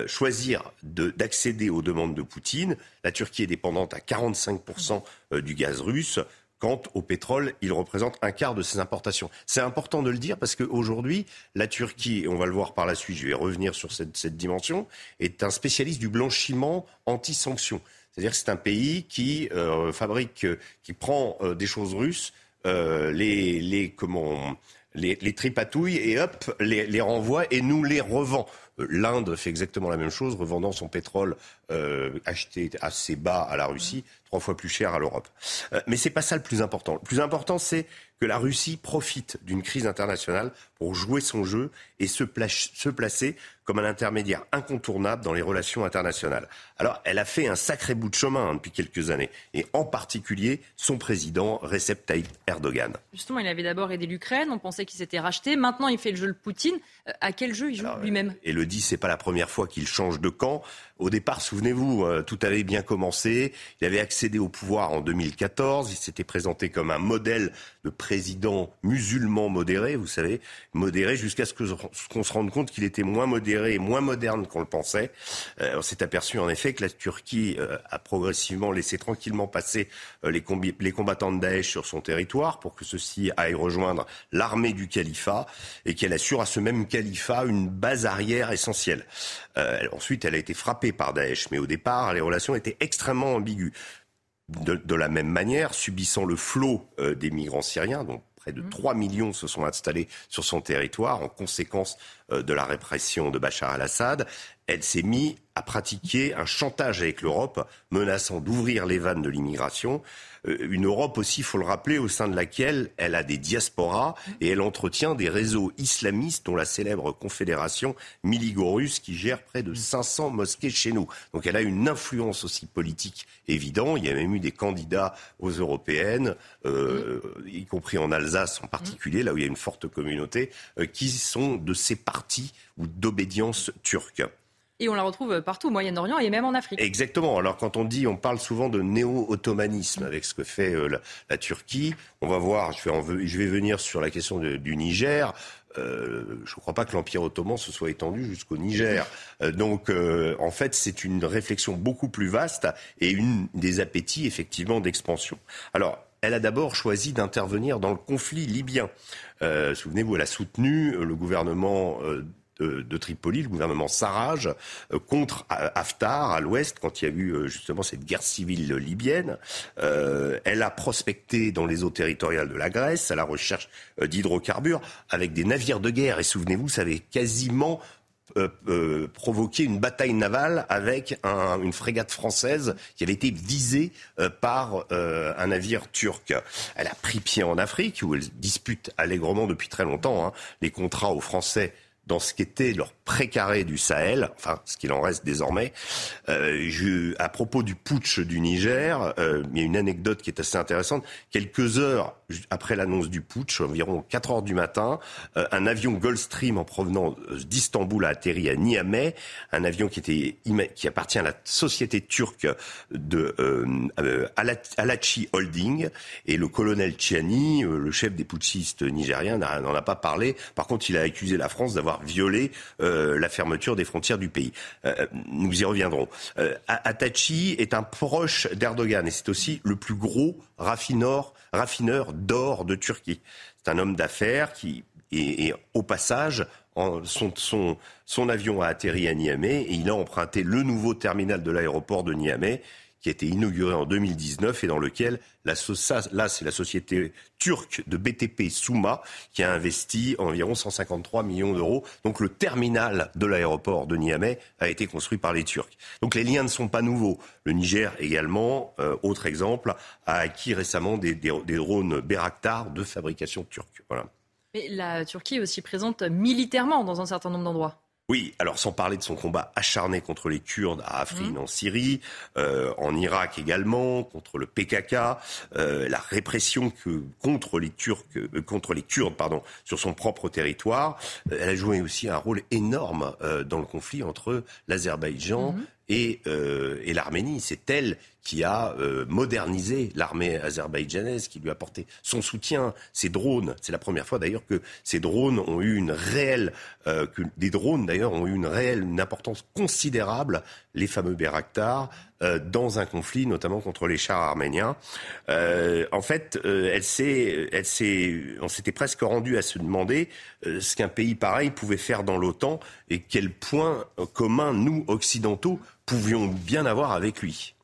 choisir d'accéder aux demandes de Poutine. La Turquie est dépendante à 45% du gaz russe. Quant au pétrole, il représente un quart de ses importations. C'est important de le dire parce qu'aujourd'hui, la Turquie, et on va le voir par la suite, je vais revenir sur cette, dimension, est un spécialiste du blanchiment anti-sanctions. C'est-à-dire que c'est un pays qui euh, fabrique, qui prend euh, des choses russes, euh, les, les, comment, les, les, et hop, les, les renvoie et nous les revend. L'Inde fait exactement la même chose, revendant son pétrole acheté assez bas à la Russie trois fois plus cher à l'Europe. Euh, mais c'est pas ça le plus important. Le plus important, c'est que la Russie profite d'une crise internationale pour jouer son jeu et se, se, placer comme un intermédiaire incontournable dans les relations internationales. Alors, elle a fait un sacré bout de chemin hein, depuis quelques années, et en particulier son président Recep Tayyip Erdogan. Justement, il avait d'abord aidé l'Ukraine, on pensait qu'il s'était racheté, maintenant il fait le jeu de Poutine. Euh, à quel jeu il joue lui-même? Et le dit, c'est pas la première fois qu'il change de camp. Au départ, souvenez-vous, euh, tout avait bien commencé. Il avait accédé au pouvoir en 2014. Il s'était présenté comme un modèle de président musulman modéré, vous savez, modéré jusqu'à ce qu'on se rende compte qu'il était moins modéré et moins moderne qu'on le pensait. Euh, on s'est aperçu en effet que la Turquie euh, a progressivement laissé tranquillement passer les, combattants de Daesh sur son territoire pour que ceux-ci aillent rejoindre l'armée du califat et qu'elle assure à ce même califat une base arrière essentielle. Ensuite, elle a été frappée par Daesh, mais au départ, les relations étaient extrêmement ambiguës. De, la même manière, subissant le flot euh, des migrants syriens, dont près de 3 mmh. millions se sont installés sur son territoire en conséquence de la répression de Bachar al-Assad, elle s'est mise à pratiquer un chantage avec l'Europe, menaçant d'ouvrir les vannes de l'immigration. Euh, une Europe aussi, il faut le rappeler, au sein de laquelle elle a des diasporas et elle entretient des réseaux islamistes, dont la célèbre confédération Miligorus, qui gère près de 500 mosquées chez nous. Donc elle a une influence aussi politique évidente. Il y a même eu des candidats aux européennes, euh, y compris en Alsace en particulier, là où il y a une forte communauté, euh, qui sont de ces partis ou d'obédience turque. Et on la retrouve partout, au Moyen-Orient et même en Afrique. Exactement. Alors quand on dit, on parle souvent de néo-ottomanisme avec ce que fait euh, la, Turquie. On va voir, je vais, je vais venir sur la question du Niger. Euh, je ne crois pas que l'Empire ottoman se soit étendu jusqu'au Niger. Euh, donc, en fait, c'est une réflexion beaucoup plus vaste et une des appétits, effectivement, d'expansion. Alors, elle a d'abord choisi d'intervenir dans le conflit libyen. Souvenez-vous, elle a soutenu le gouvernement de, Tripoli, le gouvernement Sarraj, euh, contre Haftar à l'ouest, quand il y a eu euh, justement cette guerre civile libyenne. Euh, elle a prospecté dans les eaux territoriales de la Grèce à la recherche d'hydrocarbures avec des navires de guerre. Et souvenez-vous, ça avait quasiment provoqué une bataille navale avec une frégate française qui avait été visée par un navire turc. Elle a pris pied en Afrique où elle dispute allègrement depuis très longtemps hein, les contrats aux Français dans ce qu'était leur précaré du Sahel, enfin ce qu'il en reste désormais. Euh, à propos du putsch du Niger, euh, il y a une anecdote qui est assez intéressante. Quelques heures après l'annonce du putsch, environ 4 heures du matin, euh, un avion Gulfstream en provenance d'Istanbul a atterri à Niamey, un avion qui était qui appartient à la société turque de euh, Alachi Holding et le colonel Chiani, le chef des putschistes nigériens, n'en a pas parlé. Par contre, il a accusé la France d'avoir violé euh, la fermeture des frontières du pays. Euh, nous y reviendrons. Euh, Atachi est un proche d'Erdogan et c'est aussi le plus gros raffineur, raffineur d'or de Turquie. C'est un homme d'affaires qui est, au passage son, son, avion a atterri à Niamey et il a emprunté le nouveau terminal de l'aéroport de Niamey qui a été inauguré en 2019 et dans lequel la, là c'est la société turque de BTP Souma qui a investi environ 153 millions d'euros. Donc le terminal de l'aéroport de Niamey a été construit par les Turcs. Donc les liens ne sont pas nouveaux. Le Niger également, euh, autre exemple, a acquis récemment des, des, drones Beraktar de fabrication turque. Mais la Turquie est aussi présente militairement dans un certain nombre d'endroits. Oui, alors sans parler de son combat acharné contre les Kurdes à Afrin mmh. en Syrie, euh, en Irak également, contre le PKK, euh, la répression que, contre les Turcs, euh, contre les Kurdes, pardon, sur son propre territoire. elle a joué aussi un rôle énorme dans le conflit entre l'Azerbaïdjan mmh et, euh, et l'Arménie. C'est elle qui a euh, modernisé l'armée azerbaïdjanaise, qui lui a apporté son soutien, ses drones. C'est la première fois d'ailleurs que ces drones ont eu une réelle, euh, que des drones d'ailleurs ont eu une réelle, une importance considérable, les fameux Bayraktar, euh, dans un conflit, notamment contre les chars arméniens. Euh, en fait, euh, elle s'est, elle s'est, on s'était presque rendu à se demander ce qu'un pays pareil pouvait faire dans l'OTAN et quel point commun nous occidentaux pouvions bien avoir avec lui.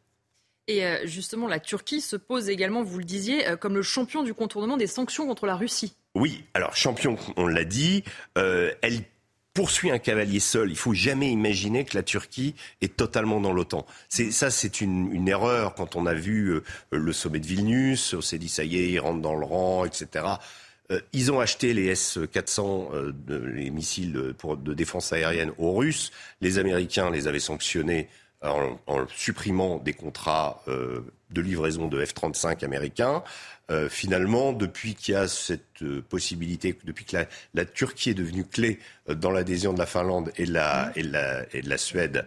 Et justement, la Turquie se pose également, vous le disiez, comme le champion du contournement des sanctions contre la Russie. Oui, alors champion, on l'a dit, elle poursuit un cavalier seul. Il faut jamais imaginer que la Turquie est totalement dans l'OTAN. C'est ça, c'est une, une, erreur. Quand on a vu euh, le sommet de Vilnius, on s'est dit ça y est, ils rentrent dans le rang, etc. Euh, ils ont acheté les S-400, euh, les missiles pour, de défense aérienne aux Russes. Les Américains les avaient sanctionnés en, supprimant des contrats de livraison de F-35 américains. Euh, finalement, depuis qu'il y a cette euh, possibilité, depuis que la, Turquie est devenue clé euh, dans l'adhésion de la Finlande et, la, et, la, et de la Suède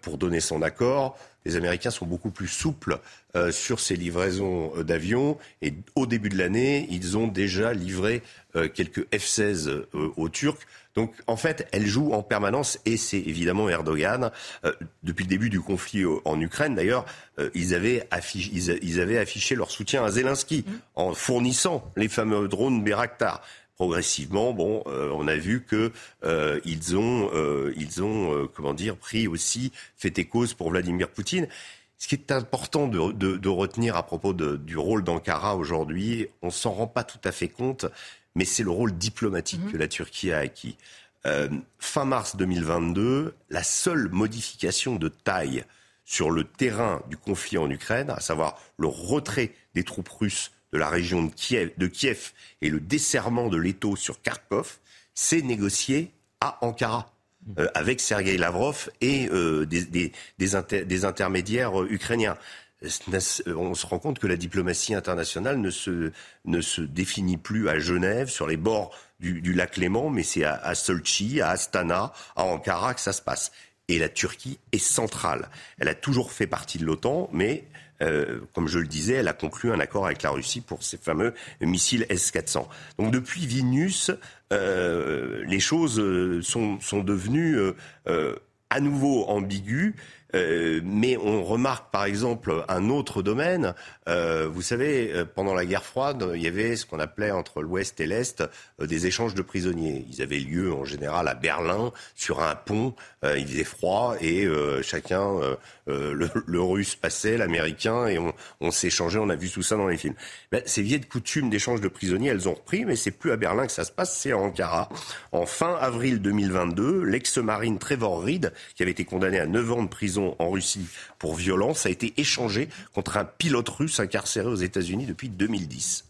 pour donner son accord, les Américains sont beaucoup plus souples sur ces livraisons d'avions. Et au début de l'année, ils ont déjà livré quelques F-16 aux Turcs. Donc en fait, elle joue en permanence et c'est évidemment Erdogan. Euh, depuis le début du conflit en Ukraine, d'ailleurs, euh, ils, avaient affiché, ils, avaient affiché leur soutien à Zelensky mmh. en fournissant les fameux drones Beraktar progressivement, bon, euh, on a vu que ils ont, ils ont, comment dire, pris aussi fait et cause pour Vladimir Poutine. Ce qui est important de, de, de retenir à propos de, du rôle d'Ankara aujourd'hui, on s'en rend pas tout à fait compte, mais c'est le rôle diplomatique mhm. que la Turquie a acquis. Euh, fin mars 2022, la seule modification de taille sur le terrain du conflit en Ukraine, à savoir le retrait des troupes russes de la région de Kiev, de Kiev et le desserrement de l'étau sur Kharkov, c'est négocié à Ankara. Euh, avec Sergei Lavrov et euh, des, des, des, intermédiaires ukrainiens on se rend compte que la diplomatie internationale ne se, ne se définit plus à Genève, sur les bords du, lac Léman, mais c'est à, à Sochi, à Astana, à Ankara que ça se passe. Et la Turquie est centrale. Elle a toujours fait partie de l'OTAN, mais euh, comme je le disais, elle a conclu un accord avec la Russie pour ces fameux missiles S-400. Donc depuis Vilnius, euh, les choses euh, sont, sont devenues à nouveau ambiguës. Euh, mais on remarque par exemple un autre domaine. Euh, vous savez, euh, pendant la guerre froide, il y avait ce qu'on appelait entre l'Ouest et l'Est des échanges de prisonniers. Ils avaient lieu en général à Berlin, sur un pont. il faisait froid et chacun, le, Russe passait, l'Américain, et on, on s'échangeait. On a vu tout ça dans les films. Ben, ces vieilles coutumes d'échange de prisonniers, elles ont repris, mais c'est plus à Berlin que ça se passe, c'est à Ankara. En fin avril 2022, l'ex-marine Trevor Reed, qui avait été condamné à 9 ans de prison en Russie pour violence a été échangé contre un pilote russe incarcéré aux États-Unis depuis 2010.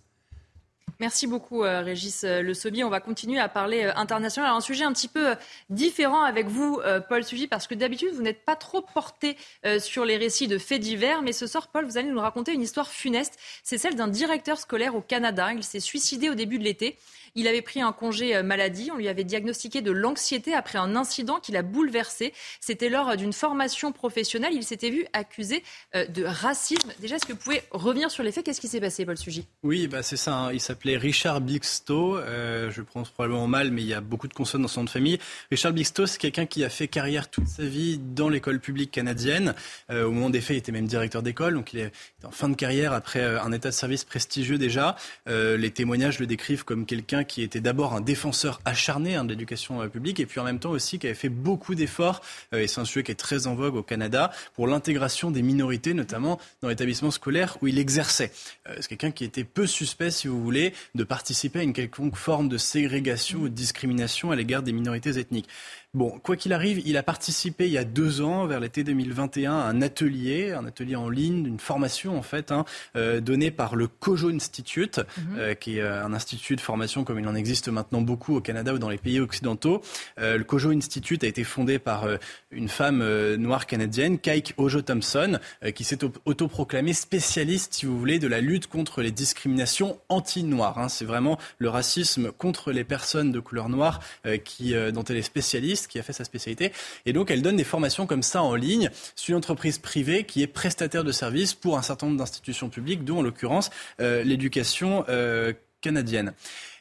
Merci beaucoup, euh, Régis euh, Le Sobi. On va continuer à parler euh, international. Alors, un sujet un petit peu différent avec vous, Paul Sugy, parce que d'habitude, vous n'êtes pas trop porté sur les récits de faits divers. Mais ce soir, Paul, vous allez nous raconter une histoire funeste. C'est celle d'un directeur scolaire au Canada. Il s'est suicidé au début de l'été. Il avait pris un congé maladie. On lui avait diagnostiqué de l'anxiété après un incident qui l'a bouleversé. C'était lors d'une formation professionnelle. Il s'était vu accusé de racisme. Déjà, est-ce que vous pouvez revenir sur les faits? Qu'est-ce qui s'est passé, Paul Sugy? Oui, bah c'est ça. Hein. Il s'appelait Richard Bixto. Euh, je prononce probablement mal, mais il y a beaucoup de consonnes dans son nom de famille. Richard Bixto, c'est quelqu'un qui a fait carrière toute sa vie dans l'école publique canadienne. au moment des faits, il était même directeur d'école. Donc, il est en fin de carrière après un état de service prestigieux déjà. les témoignages le décrivent comme quelqu'un qui était d'abord un défenseur acharné hein, de l'éducation euh, publique et puis en même temps aussi qui avait fait beaucoup d'efforts, euh, et c'est un sujet qui est très en vogue au Canada, pour l'intégration des minorités, notamment dans l'établissement scolaire où il exerçait. Euh, c'est quelqu'un qui était peu suspect, si vous voulez, de participer à une quelconque forme de ségrégation ou de discrimination à l'égard des minorités ethniques. Bon, quoi qu'il arrive, il a participé il y a deux ans, vers l'été 2021, à un atelier, un atelier en ligne, une formation en fait, hein, euh, donnée par le Kojo Institute, mhm. euh, qui est euh, un institut de formation comme il en existe maintenant beaucoup au Canada ou dans les pays occidentaux. le Kojo Institute a été fondé par une femme noire canadienne, Kaik Ojo Thompson, qui s'est autoproclamée spécialiste, si vous voulez, de la lutte contre les discriminations anti-noires. Hein. C'est vraiment le racisme contre les personnes de couleur noire qui, dont elle est spécialiste qui a fait sa spécialité. Et donc, elle donne des formations comme ça en ligne sur une entreprise privée qui est prestataire de services pour un certain nombre d'institutions publiques, dont en l'occurrence euh, l'éducation euh, canadienne.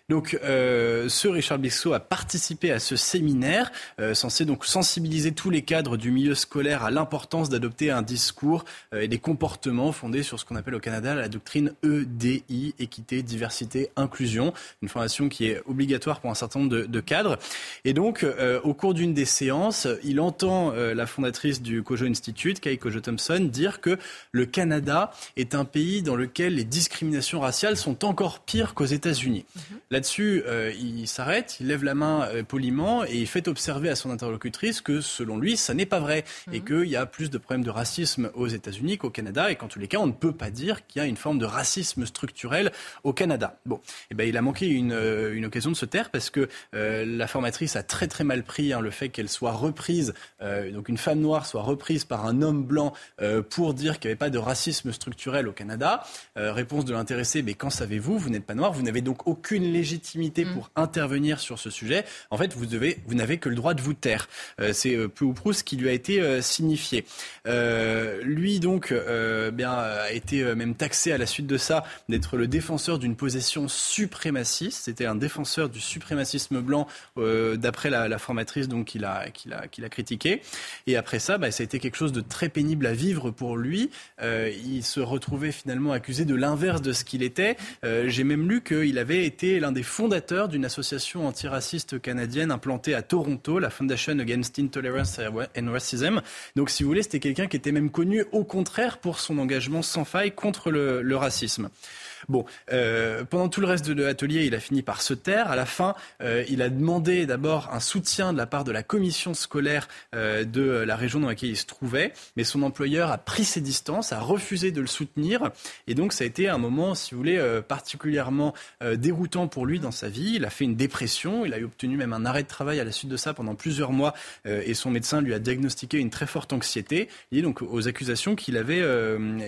Donc, euh, ce Richard Bixot a participé à ce séminaire euh, censé donc sensibiliser tous les cadres du milieu scolaire à l'importance d'adopter un discours euh, et des comportements fondés sur ce qu'on appelle au Canada la doctrine EDI, équité, diversité, inclusion, une formation qui est obligatoire pour un certain nombre de, cadres. Et donc, euh, au cours d'une des séances, il entend euh, la fondatrice du Kojo Institute, Kay Kojo Thompson, dire que le Canada est un pays dans lequel les discriminations raciales sont encore pires qu'aux États-Unis. Mm-hmm. Là-dessus, il s'arrête, il lève la main poliment et il fait observer à son interlocutrice que selon lui, ça n'est pas vrai et mhm. qu'il y a plus de problèmes de racisme aux États-Unis qu'au Canada et qu'en tous les cas, on ne peut pas dire qu'il y a une forme de racisme structurel au Canada. Bon, eh ben, il a manqué une, une occasion de se taire parce que la formatrice a très très mal pris hein, le fait qu'elle soit reprise, donc une femme noire soit reprise par un homme blanc pour dire qu'il n'y avait pas de racisme structurel au Canada. réponse de l'intéressé, mais qu'en savez-vous? Vous n'êtes pas noir, vous n'avez donc aucune légitimité mm. pour intervenir sur ce sujet. En fait, vous devez, vous n'avez que le droit de vous taire. Euh, c'est euh, peu ou prou ce qui lui a été euh, signifié. lui donc bien a été même taxé à la suite de ça d'être le défenseur d'une position suprémaciste. C'était un défenseur du suprémacisme blanc d'après la, formatrice donc qu'il a qu'il a qu'il a critiqué. Et après ça, bah, ça a été quelque chose de très pénible à vivre pour lui. il se retrouvait finalement accusé de l'inverse de ce qu'il était. J'ai même lu qu'il avait été l'un des fondateurs d'une association antiraciste canadienne implantée à Toronto, la Foundation Against Intolerance and Racism. Donc, si vous voulez, c'était quelqu'un qui était même connu au contraire pour son engagement sans faille contre le racisme. Bon, euh, pendant tout le reste de l'atelier, il a fini par se taire. À la fin, euh, il a demandé d'abord un soutien de la part de la commission scolaire euh, de la région dans laquelle il se trouvait, mais son employeur a pris ses distances, a refusé de le soutenir, et donc ça a été un moment, si vous voulez, particulièrement déroutant pour lui dans sa vie. Il a fait une dépression, il a obtenu même un arrêt de travail à la suite de ça pendant plusieurs mois, et son médecin lui a diagnostiqué une très forte anxiété, liée donc aux accusations qu'il avait,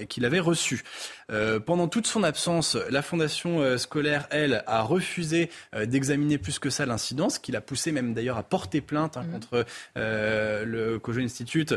qu'il avait reçues. pendant toute son absence la fondation euh, scolaire, elle, a refusé euh, d'examiner plus que ça l'incident, ce qui l'a poussé même d'ailleurs à porter plainte hein, mhm. contre euh, le Cojo Institute,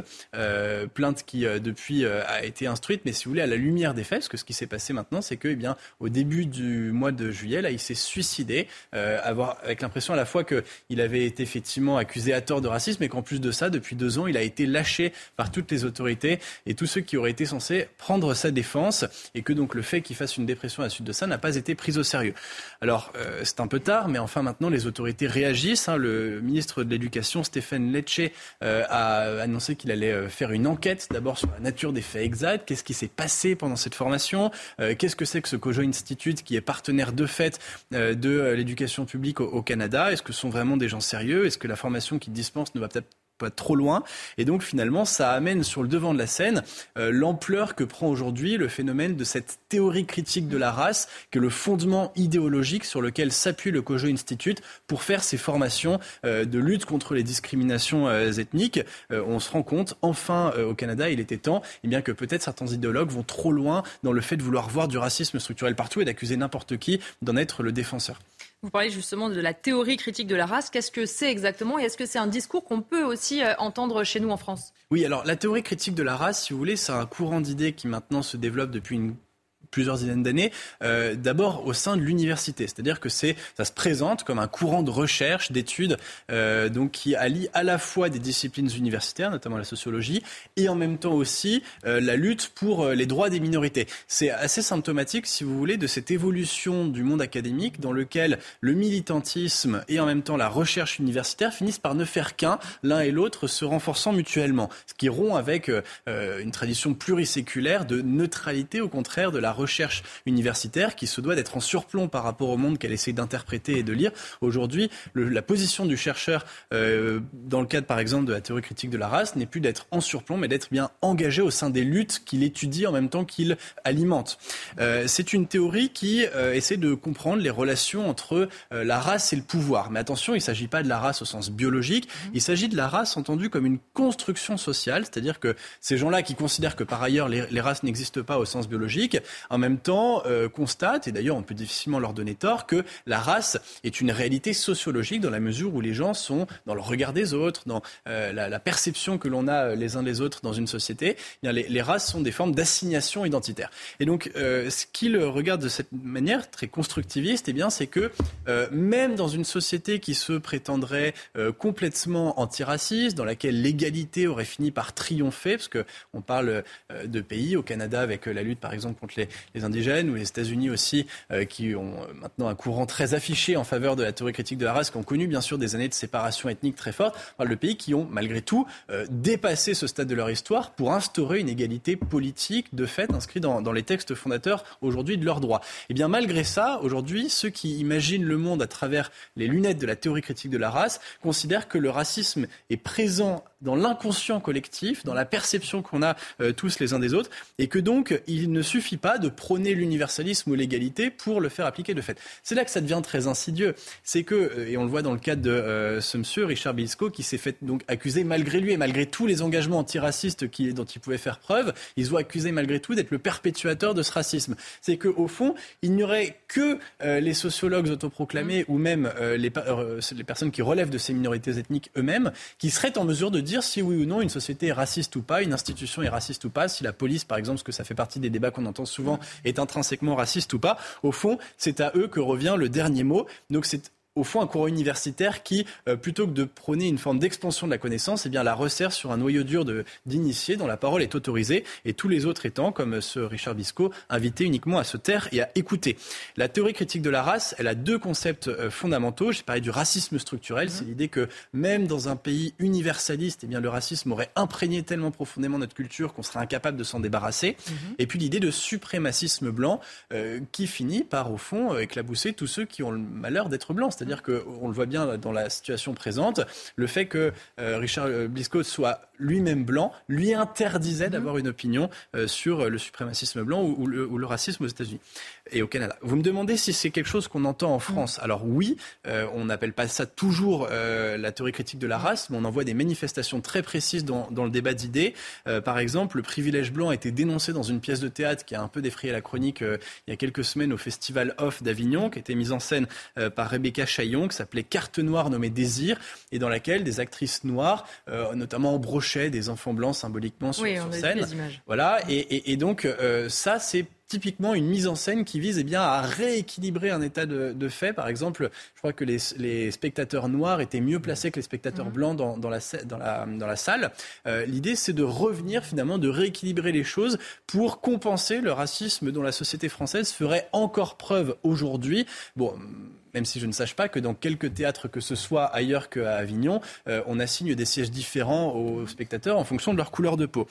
plainte qui depuis a été instruite, mais si vous voulez, à la lumière des faits, parce que ce qui s'est passé maintenant, c'est que, eh bien, au début du mois de juillet, là, il s'est suicidé, avoir, avec l'impression à la fois qu'il avait été effectivement accusé à tort de racisme, et qu'en plus de ça, depuis deux ans, il a été lâché par toutes les autorités et tous ceux qui auraient été censés prendre sa défense, et que donc le fait qu'il fasse une dépression à la suite de ça n'a pas été prise au sérieux. Alors, euh, c'est un peu tard, mais enfin maintenant, les autorités réagissent. Hein. Le ministre de l'Éducation, Stéphane Lecce, euh, a annoncé qu'il allait euh, faire une enquête, d'abord sur la nature des faits exacts, qu'est-ce qui s'est passé pendant cette formation, qu'est-ce que c'est que ce Cojo Institute qui est partenaire de fait de l'éducation publique au, Canada, est-ce que ce sont vraiment des gens sérieux, est-ce que la formation qu'ils dispensent ne va peut-être pas trop loin. Et donc finalement, ça amène sur le devant de la scène euh, l'ampleur que prend aujourd'hui le phénomène de cette théorie critique de la race, que le fondement idéologique sur lequel s'appuie le Cojo Institute pour faire ses formations euh, de lutte contre les discriminations euh, ethniques. on se rend compte, enfin au Canada, il était temps, eh bien que peut-être certains idéologues vont trop loin dans le fait de vouloir voir du racisme structurel partout et d'accuser n'importe qui d'en être le défenseur. Vous parlez justement de la théorie critique de la race. Qu'est-ce que c'est exactement et est-ce que c'est un discours qu'on peut aussi euh, entendre chez nous en France? Oui, alors la théorie critique de la race, si vous voulez, c'est un courant d'idées qui maintenant se développe depuis une plusieurs dizaines d'années, euh, d'abord au sein de l'université. C'est-à-dire que c'est, ça se présente comme un courant de recherche, d'études, euh, donc qui allie à la fois des disciplines universitaires, notamment la sociologie, et en même temps aussi euh, la lutte pour les droits des minorités. C'est assez symptomatique, si vous voulez, de cette évolution du monde académique dans lequel le militantisme et en même temps la recherche universitaire finissent par ne faire qu'un, l'un et l'autre se renforçant mutuellement, ce qui rompt avec une tradition pluriséculaire de neutralité, au contraire de la recherche universitaire qui se doit d'être en surplomb par rapport au monde qu'elle essaie d'interpréter et de lire. Aujourd'hui, la position du chercheur, euh, dans le cadre par exemple de la théorie critique de la race, n'est plus d'être en surplomb, mais d'être bien engagé au sein des luttes qu'il étudie en même temps qu'il alimente. Euh, c'est une théorie qui euh, essaie de comprendre les relations entre la race et le pouvoir. Mais attention, il ne s'agit pas de la race au sens biologique, mmh. il s'agit de la race entendue comme une construction sociale, c'est-à-dire que ces gens-là qui considèrent que par ailleurs les, les races n'existent pas au sens biologique, en même temps euh, constate, et d'ailleurs on peut difficilement leur donner tort, que la race est une réalité sociologique dans la mesure où les gens sont dans le regard des autres, dans euh, la, perception que l'on a euh, les uns des autres dans une société. Eh bien, les, races sont des formes d'assignation identitaire. Et donc, ce qu'il regarde de cette manière très constructiviste, eh bien, c'est que même dans une société qui se prétendrait complètement antiraciste, dans laquelle l'égalité aurait fini par triompher, parce que on parle de pays au Canada avec la lutte par exemple contre les les, indigènes, ou les États-Unis aussi, qui ont maintenant un courant très affiché en faveur de la théorie critique de la race, qui ont connu bien sûr des années de séparation ethnique très forte. le pays qui ont malgré tout dépassé ce stade de leur histoire pour instaurer une égalité politique de fait inscrite dans, dans les textes fondateurs aujourd'hui de leurs droits. Et eh bien malgré ça, aujourd'hui, ceux qui imaginent le monde à travers les lunettes de la théorie critique de la race considèrent que le racisme est présent dans l'inconscient collectif, dans la perception qu'on a euh, tous les uns des autres, et que donc il ne suffit pas de prôner l'universalisme ou l'égalité pour le faire appliquer de fait. C'est là que ça devient très insidieux. C'est que, euh, et on le voit dans le cadre de euh, ce monsieur, Richard Bilsco, qui s'est fait donc accuser malgré lui et malgré tous les engagements antiracistes qui, dont il pouvait faire preuve, ils ont accusé malgré tout d'être le perpétuateur de ce racisme. C'est qu'au fond, il n'y aurait que les sociologues autoproclamés mmh. ou même les, les personnes qui relèvent de ces minorités ethniques eux-mêmes qui seraient en mesure de dire si oui ou non une société est raciste ou pas, une institution est raciste ou pas, si la police, par exemple, ce que ça fait partie des débats qu'on entend souvent, est intrinsèquement raciste ou pas. Au fond, c'est à eux que revient le dernier mot. Donc c'est au fond un courant universitaire qui, euh, plutôt que de prôner une forme d'expansion de la connaissance, eh bien, la resserre sur un noyau dur d'initiés dont la parole est autorisée et tous les autres étant, comme ce Richard Bisco, invités uniquement à se taire et à écouter. La théorie critique de la race, elle a deux concepts euh, fondamentaux. J'ai parlé du racisme structurel, mmh. c'est l'idée que même dans un pays universaliste, eh bien, le racisme aurait imprégné tellement profondément notre culture qu'on serait incapable de s'en débarrasser. Mmh. Et puis l'idée de suprémacisme blanc euh, qui finit par, au fond, éclabousser tous ceux qui ont le malheur d'être blancs. C'est-à-dire qu'on le voit bien dans la situation présente, le fait que euh, Richard Blisco soit lui-même blanc lui interdisait mhm. d'avoir une opinion euh, sur le suprémacisme blanc ou, le, racisme aux États-Unis et au Canada. Vous me demandez si c'est quelque chose qu'on entend en mhm. France. Alors oui, euh, on n'appelle pas ça toujours la théorie critique de la race, mais on en voit des manifestations très précises dans, dans le débat d'idées. par exemple, le privilège blanc a été dénoncé dans une pièce de théâtre qui a un peu défrayé la chronique il y a quelques semaines au Festival Off d'Avignon, qui était mise en scène par Rebecca Chaillon, qui s'appelait Carte noire nommée Désir, et dans laquelle des actrices noires, euh, notamment embrochaient des enfants blancs symboliquement sur, scène. Voilà, et, donc euh, ça, c'est typiquement une mise en scène qui vise eh bien, à rééquilibrer un état de, fait. Par exemple, je crois que les, spectateurs noirs étaient mieux placés que les spectateurs mmh. blancs dans, la, dans, la, dans la salle. Euh, l'idée, c'est de revenir finalement, de rééquilibrer les choses pour compenser le racisme dont la société française ferait encore preuve aujourd'hui. Bon, même si je ne sache pas que dans quelques théâtres que ce soit ailleurs qu'à Avignon, euh, on assigne des sièges différents aux spectateurs en fonction de leur couleur de peau.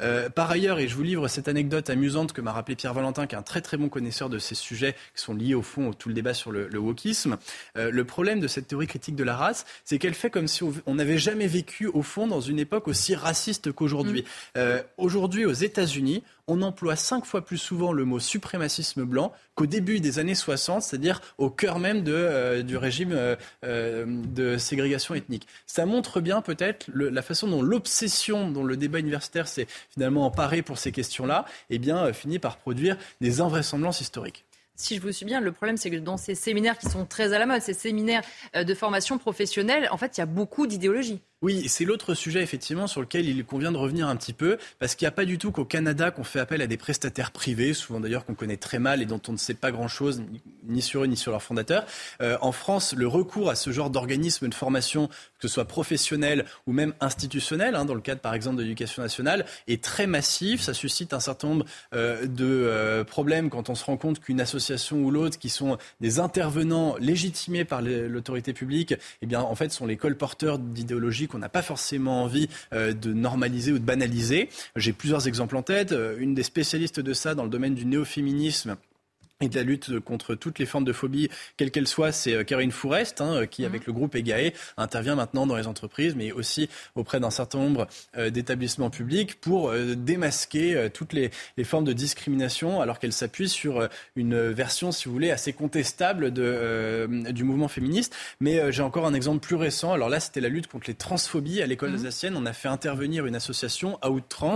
Euh, par ailleurs, et je vous livre cette anecdote amusante que m'a rappelé Pierre Valentin, qui est un très très bon connaisseur de ces sujets qui sont liés au fond à tout le débat sur le, le wokisme. Euh, le problème de cette théorie critique de la race, c'est qu'elle fait comme si on n'avait jamais vécu au fond dans une époque aussi raciste qu'aujourd'hui. Mm. Aujourd'hui, aux États-Unis, on emploie cinq fois plus souvent le mot suprémacisme blanc qu'au début des années 60, c'est-à-dire au cœur même euh, du régime euh, euh, de ségrégation ethnique. Ça montre bien peut-être la façon dont l'obsession dont le débat universitaire s'est finalement emparé pour ces questions-là, eh bien, finit par produire des invraisemblances historiques si je vous suis bien, le problème, c'est que dans ces séminaires qui sont très à la mode, ces séminaires de formation professionnelle, en fait, il y a beaucoup d'idéologie. Oui, c'est l'autre sujet effectivement sur lequel il convient de revenir un petit peu, parce qu'il n'y a pas du tout qu'au Canada qu'on fait appel à des prestataires privés, souvent d'ailleurs qu'on connaît très mal et dont on ne sait pas grand-chose, ni sur eux ni sur leurs fondateurs. Euh, en France, le recours à ce genre d'organisme de formation, que ce soit professionnel ou même institutionnel, hein, dans le cadre par exemple de l'éducation nationale, est très massif. Ça suscite un certain nombre euh, de euh, problèmes quand on se rend compte qu'une association ou l'autre, qui sont des intervenants légitimés par l'autorité publique, eh bien en fait sont les colporteurs d'idéologies qu'on n'a pas forcément envie euh, de normaliser ou de banaliser. J'ai plusieurs exemples en tête. Euh, une des spécialistes de ça dans le domaine du néo-féminisme et de la lutte contre toutes les formes de phobie, quelles qu'elles soient, c'est euh, Karine Fourest, hein, qui, mhm. avec le groupe EGAE, intervient maintenant dans les entreprises, mais aussi auprès d'un certain nombre euh, d'établissements publics pour euh, démasquer toutes les, les, formes de discrimination, alors qu'elle s'appuie sur une version, si vous voulez, assez contestable de, du mouvement féministe. Mais j'ai encore un exemple plus récent. Alors là, c'était la lutte contre les transphobies. À l'école mmh. alsacienne, on a fait intervenir une association, Out Trans,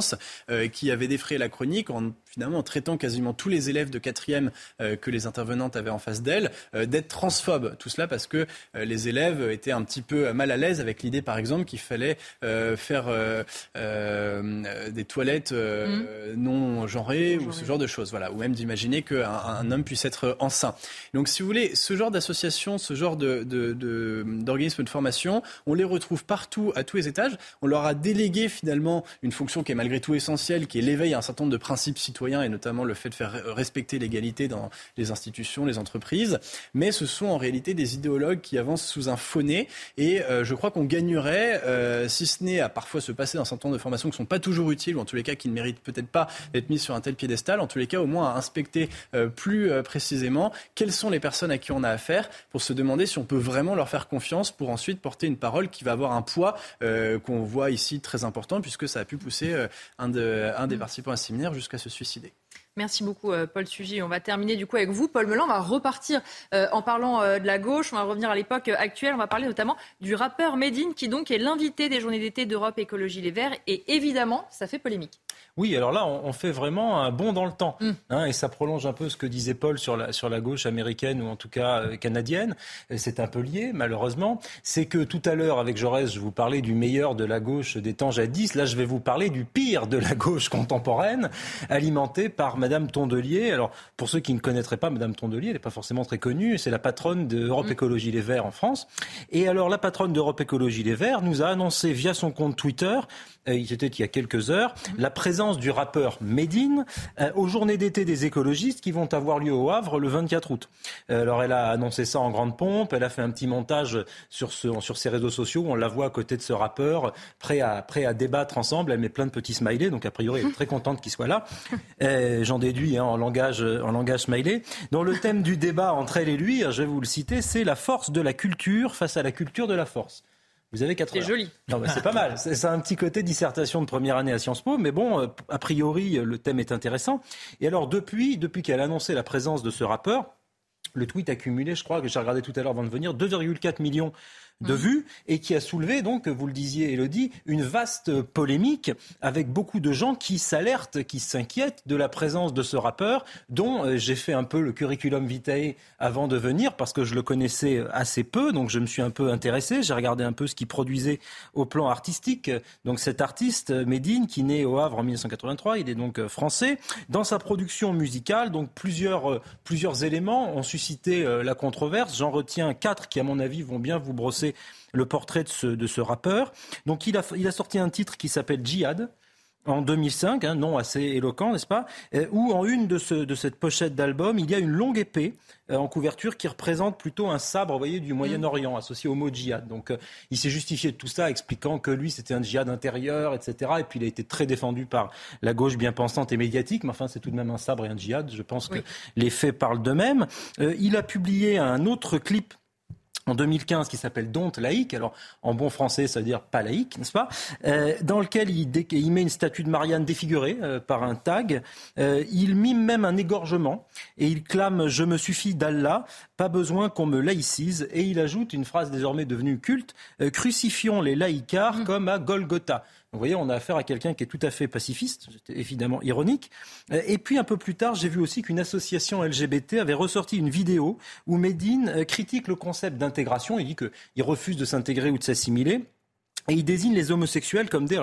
qui avait défrayé la chronique en finalement en traitant quasiment tous les élèves de quatrième que les intervenantes avaient en face d'elles, d'être transphobes. Tout cela parce que les élèves étaient un petit peu mal à l'aise avec l'idée, par exemple, qu'il fallait faire des toilettes mmh. non genrées ou ce genre de choses. Voilà, ou même d'imaginer qu'un un homme puisse être enceint. Donc, si vous voulez, ce genre d'association, ce genre de, d'organismes de, formation, on les retrouve partout, à tous les étages. On leur a délégué finalement une fonction qui est malgré tout essentielle, qui est l'éveil à un certain nombre de principes citoyens et notamment le fait de faire respecter l'égalité dans les institutions, les entreprises. Mais ce sont en réalité des idéologues qui avancent sous un faux nez et euh, je crois qu'on gagnerait, euh, si ce n'est à parfois se passer d'un certain nombre de formations qui ne sont pas toujours utiles ou en tous les cas qui ne méritent peut-être pas d'être mises sur un tel piédestal, en tous les cas au moins à inspecter euh, plus précisément quelles sont les personnes à qui on a affaire pour se demander si on peut vraiment leur faire confiance pour ensuite porter une parole qui va avoir un poids qu'on voit ici très important puisque ça a pu pousser un, de, un des mm. participants à un séminaire jusqu'à se suicider. Merci beaucoup, euh, Paul Sugy. On va terminer du coup avec vous, Paul Melan. On va repartir en parlant de la gauche. On va revenir à l'époque actuelle. On va parler notamment du rappeur Medine, qui donc est l'invité des Journées d'été d'Europe Écologie Les Verts. Et évidemment, ça fait polémique. Oui, alors là, on, fait vraiment un bond dans le temps. Mm. Hein, et ça prolonge un peu ce que disait Paul sur la, sur la gauche américaine ou en tout cas euh, canadienne. C'est un peu lié, malheureusement. C'est que tout à l'heure, avec Jaurès, je vous parlais du meilleur de la gauche des temps jadis. Là, je vais vous parler du pire de la gauche contemporaine, alimentée par Madame Tondelier. Alors, pour ceux qui ne connaîtraient pas Madame Tondelier, elle n'est pas forcément très connue. C'est la patronne d'Europe mm. Écologie Les Verts en France. Et alors, la patronne d'Europe Écologie Les Verts nous a annoncé via son compte Twitter, euh, il était il y a quelques heures, mm. la présence du rappeur Medine euh, aux journées d'été des écologistes qui vont avoir lieu au Havre le 24 août. Euh, alors elle a annoncé ça en grande pompe, elle a fait un petit montage sur, ce, sur ses réseaux sociaux où on la voit à côté de ce rappeur, prêt à, prêt à débattre ensemble. Elle met plein de petits smileys, donc a priori elle est [LAUGHS] très contente qu'il soit là. Euh, j'en déduis hein, en, langage, en langage smiley. Dont le thème du débat entre elle et lui, je vais vous le citer, c'est la force de la culture face à la culture de la force. Vous avez 4 heures. C'est joli. Non, c'est pas mal. C'est un petit côté dissertation de première année à Sciences Po, mais bon, euh, a priori, le thème est intéressant. Et alors, depuis, depuis qu'elle a annoncé la présence de ce rappeur, le tweet a cumulé, je crois que j'ai regardé tout à l'heure avant de venir, 2,4 millions de mmh. vue et qui a soulevé, donc, vous le disiez, Elodie, une vaste polémique avec beaucoup de gens qui s'alertent, qui s'inquiètent de la présence de ce rappeur, dont euh, j'ai fait un peu le curriculum vitae avant de venir parce que je le connaissais assez peu, donc je me suis un peu intéressé. J'ai regardé un peu ce qu'il produisait au plan artistique. Donc cet artiste, Medine, qui naît au Havre en 1983, il est donc euh, français. Dans sa production musicale, donc plusieurs, euh, plusieurs éléments ont suscité la controverse. J'en retiens quatre qui, à mon avis, vont bien vous brosser le portrait de ce, de ce rappeur. Donc il a, il a sorti un titre qui s'appelle Djihad en 2005, un nom assez éloquent, n'est-ce pas? Euh, Où en une de, ce, de cette pochette d'album, il y a une longue épée euh, en couverture qui représente plutôt un sabre, vous voyez, du Moyen-Orient, associé au mot djihad. Donc euh, il s'est justifié de tout ça, expliquant que lui, c'était un djihad intérieur, etc. Et puis il a été très défendu par la gauche bien pensante et médiatique, mais enfin c'est tout de même un sabre et un djihad. Je pense que les faits parlent d'eux-mêmes. il a publié un autre clip en 2015 qui s'appelle Don't laïque, alors en bon français ça veut dire pas laïque, n'est-ce pas euh, Dans lequel il, il, met une statue de Marianne défigurée euh, par un tag. Euh, il mime même un égorgement et il clame Je me suffis d'Allah, pas besoin qu'on me laïcise. Et il ajoute une phrase désormais devenue culte Crucifions les laïcars mmh. comme à Golgotha. Vous voyez, on a affaire à quelqu'un qui est tout à fait pacifiste, évidemment ironique. Euh, et puis un peu plus tard, j'ai vu aussi qu'une association LGBT avait ressorti une vidéo où Medine euh, critique le concept d'intégration. Il dit qu'il refuse de s'intégrer ou de s'assimiler. Et il désigne les homosexuels comme des,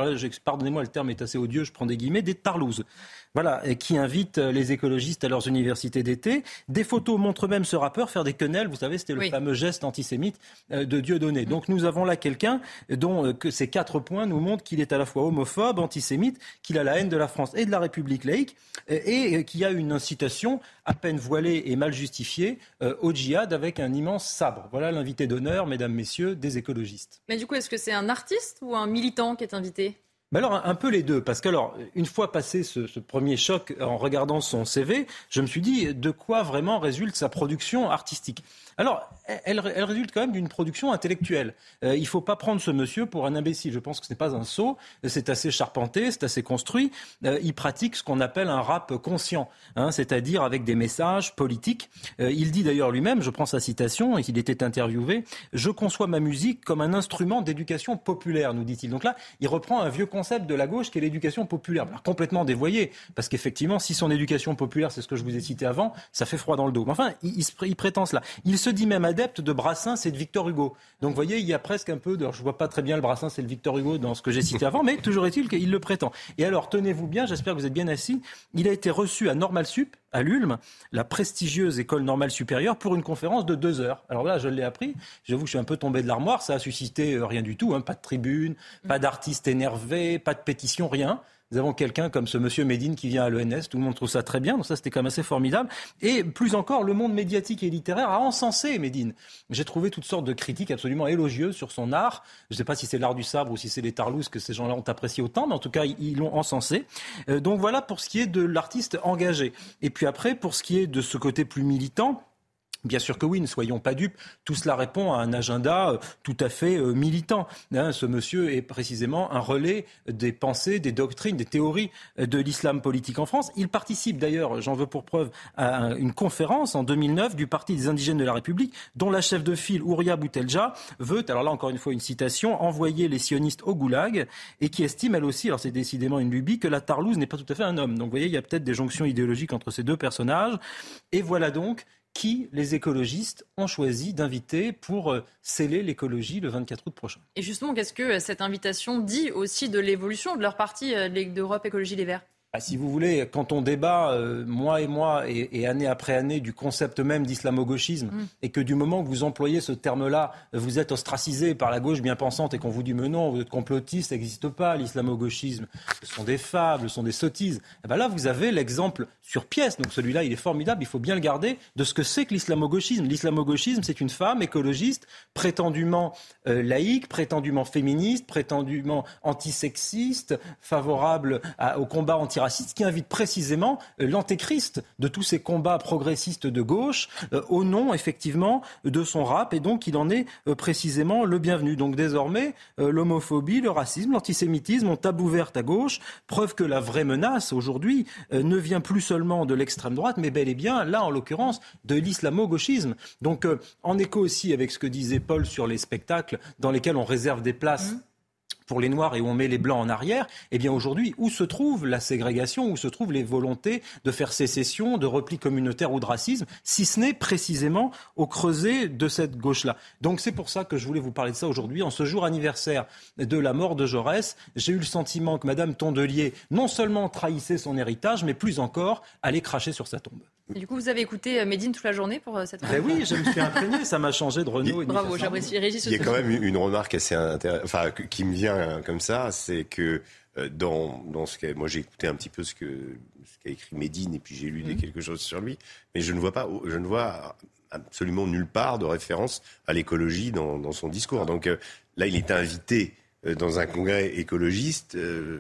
pardonnez-moi le terme est assez odieux, je prends des guillemets, des tarlouses. Voilà, qui invite euh, les écologistes à leurs universités d'été. Des photos montrent même ce rappeur faire des quenelles. Vous savez, c'était le fameux geste antisémite euh, de Dieudonné. Mm. Donc nous avons là quelqu'un dont euh, que ces quatre points nous montrent qu'il est à la fois homophobe, antisémite, qu'il a la haine de la France et de la République laïque, et qu'il y a une incitation à peine voilée et mal justifiée au djihad avec un immense sabre. Voilà l'invité d'honneur, mesdames, messieurs, des écologistes. Mais du coup, est-ce que c'est un artiste ou un militant qui est invité? Alors, un peu les deux, parce que alors, une fois passé ce, premier choc en regardant son CV, je me suis dit de quoi vraiment résulte sa production artistique? Alors, elle, résulte quand même d'une production intellectuelle. Euh, il ne faut pas prendre ce monsieur pour un imbécile. Je pense que ce n'est pas un sot. C'est assez charpenté, c'est assez construit. Euh, il pratique ce qu'on appelle un rap conscient, hein, c'est-à-dire avec des messages politiques. Euh, il dit d'ailleurs lui-même, je prends sa citation, il était interviewé, Je conçois ma musique comme un instrument d'éducation populaire, nous dit-il. Donc là, il reprend un vieux concept concept de la gauche qui est l'éducation populaire. Alors, complètement dévoyé, parce qu'effectivement, si son éducation populaire, c'est ce que je vous ai cité avant, ça fait froid dans le dos. Mais enfin, il, il, prétend cela. Il se dit même adepte de Brassens et de Victor Hugo. Donc, vous voyez, il y a presque un peu de... Je vois pas très bien le Brassens et le Victor Hugo dans ce que j'ai cité [LAUGHS] avant, mais toujours est-il qu'il le prétend. Et alors, tenez-vous bien, j'espère que vous êtes bien assis, il a été reçu à Normal Sup, à l'Ulm, la prestigieuse école normale supérieure, pour une conférence de deux heures. Alors là, je l'ai appris, j'avoue que je suis un peu tombé de l'armoire, ça a suscité euh, rien du tout, hein, pas de tribune, pas d'artistes énervés, pas de pétition, rien. Nous avons quelqu'un comme ce monsieur Médine qui vient à l'ENS, tout le monde trouve ça très bien, donc ça c'était quand même assez formidable. Et plus encore, le monde médiatique et littéraire a encensé Médine. J'ai trouvé toutes sortes de critiques absolument élogieuses sur son art. Je ne sais pas si c'est l'art du sabre ou si c'est les tarlousses que ces gens-là ont apprécié autant, mais en tout cas, ils l'ont encensé. Euh, donc voilà pour ce qui est de l'artiste engagé. Et puis après, pour ce qui est de ce côté plus militant, Bien sûr que oui, ne soyons pas dupes. Tout cela répond à un agenda euh, tout à fait euh, militant. Hein, ce monsieur est précisément un relais des pensées, des doctrines, des théories euh, de l'islam politique en France. Il participe d'ailleurs, j'en veux pour preuve, à une conférence en 2009 du Parti des indigènes de la République, dont la chef de file, Ouria Boutelja, veut, alors là encore une fois une citation, envoyer les sionistes au goulag et qui estime elle aussi, alors c'est décidément une lubie, que la Tarlouse n'est pas tout à fait un homme. Donc vous voyez, il y a peut-être des jonctions idéologiques entre ces deux personnages. Et voilà donc qui les écologistes ont choisi d'inviter pour euh, sceller l'écologie le 24 août prochain. Et justement, qu'est-ce que euh, cette invitation dit aussi de l'évolution de leur parti euh, d'Europe Écologie Les Verts? Bah, si vous voulez, quand on débat, euh, mois et mois et, année après année, du concept même d'islamo-gauchisme, mm. et que du moment que vous employez ce terme-là, vous êtes ostracisé par la gauche bien pensante et qu'on vous dit mais non, vous êtes complotiste, ça n'existe pas, l'islamo-gauchisme, ce sont des fables, ce sont des sottises. Et eh ben là, vous avez l'exemple sur pièce, donc celui-là, il est formidable, il faut bien le garder, de ce que c'est que l'islamo-gauchisme. L'islamo-gauchisme, c'est une femme écologiste, prétendument euh, laïque, prétendument féministe, prétendument antisexiste, favorable au combat anti qui invite précisément euh, l'antéchrist de tous ces combats progressistes de gauche euh, au nom effectivement de son rap et donc il en est euh, précisément le bienvenu. Donc désormais, l'homophobie, le racisme, l'antisémitisme ont ouvert à gauche, preuve que la vraie menace aujourd'hui ne vient plus seulement de l'extrême droite, mais bel et bien, là en l'occurrence, de l'islamo-gauchisme. Donc en écho aussi avec ce que disait Paul sur les spectacles dans lesquels on réserve des places. Mmh pour les Noirs et où on met les Blancs en arrière, eh bien aujourd'hui, où se trouve la ségrégation, où se trouvent les volontés de faire sécession, de repli communautaire ou de racisme, si ce n'est précisément au creuset de cette gauche-là. Donc c'est pour ça que je voulais vous parler de ça aujourd'hui. En ce jour anniversaire de la mort de Jaurès, j'ai eu le sentiment que Madame Tondelier non seulement trahissait son héritage, mais plus encore allait cracher sur sa tombe. du coup, vous avez écouté euh, Médine toute la journée pour euh, cette ben Oui, je me suis [LAUGHS] imprégné, ça m'a changé de Renault. Bravo, j'apprécie Régis. Il y a quand même une remarque assez intéressante, enfin, qui me vient comme ça, c'est que euh, dans, dans ce moi j'ai écouté un petit peu ce que ce qu'a écrit Médine et puis j'ai lu mmh. quelque chose sur lui, mais je ne vois pas, je ne vois absolument nulle part de référence à l'écologie dans, dans, son discours. Donc euh, là, il est invité euh, dans un congrès écologiste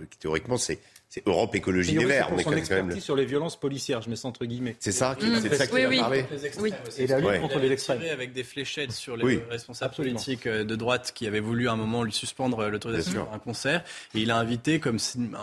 qui théoriquement c'est c'est Europe Écologie des Verts. On est quand même sur les violences policières, je mets ça entre guillemets. C'est ça, qui, c'est ça qui oui, parlé. Oui. Et la lutte contre les extrêmes. Avec des fléchettes sur les responsables politiques euh, de droite qui avaient voulu à un moment lui suspendre l'autorisation d'un concert. Et il a invité comme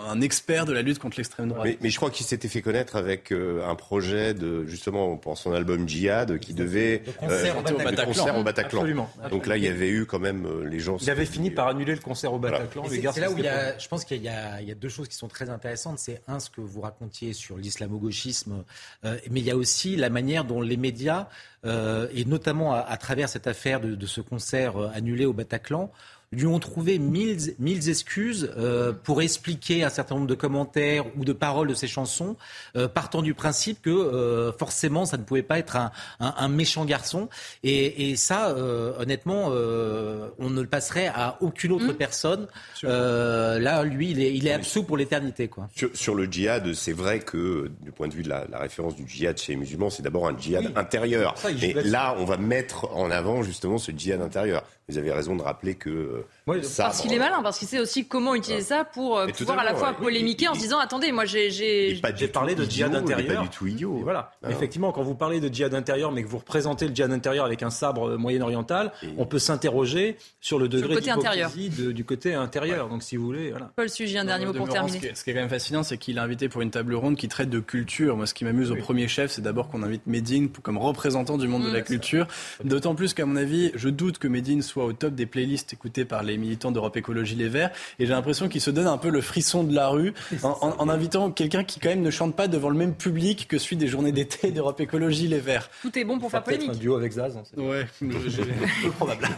un expert de la lutte contre l'extrême droite. Mais, je crois qu'il s'était fait connaître avec euh, un projet de justement pour son album Djihad qui devait le concert, euh, concert au Bataclan. Absolument. Donc là, il y avait eu quand même les gens. Il avait fini par annuler le concert au Bataclan. C'est là où il y a, je pense qu'il y, y a deux choses qui sont très intéressantes intéressante, c'est un, ce que vous racontiez sur l'islamo-gauchisme, euh, mais il y a aussi la manière dont les médias, euh, et notamment à, travers cette affaire de, ce concert euh, annulé au Bataclan, lui ont trouvé mille, mille excuses euh, pour expliquer un certain nombre de commentaires ou de paroles de ses chansons, euh, partant du principe que euh, forcément ça ne pouvait pas être un, un, un méchant garçon. Et, et ça, euh, honnêtement, euh, on ne le passerait à aucune autre mmh. personne. là, lui, il est, il est absous pour l'éternité. Quoi. Sur, sur, le djihad, c'est vrai que du point de vue de la, la référence du djihad chez les musulmans, c'est d'abord un djihad intérieur. Et là, on va mettre en avant justement ce djihad intérieur vous avez raison de rappeler que euh, ça, parce qu'il est malin, parce qu'il sait aussi comment utiliser ça pour euh, pouvoir à la fois polémiquer en se disant attendez, moi j'ai parlé de djihad intérieur. Pas du tout idiot. voilà. Effectivement, quand vous parlez de djihad intérieur, mais que vous représentez le djihad intérieur avec un sabre euh, moyen-oriental, on peut s'interroger sur le degré d'hypocrisie du côté intérieur. Donc si vous voulez, voilà. Paul Sugy, un dernier mot pour terminer. Ce qui, est, quand même fascinant, c'est qu'il est invité pour une table ronde qui traite de culture. Moi, ce qui m'amuse au premier chef, c'est d'abord qu'on invite Medine comme représentant du monde de la mmh. culture. D'autant plus qu'à mon avis, je doute que Medine soit au top des playlists écouté par les militants d'Europe Écologie Les Verts. Et j'ai l'impression qu'il se donne un peu le frisson de la rue en, invitant quelqu'un qui quand même ne chante pas devant le même public que celui des journées d'été d'Europe Écologie Les Verts. Tout est bon pour faire polémique. un duo avec Zaz. Ouais, [LAUGHS] peu probable.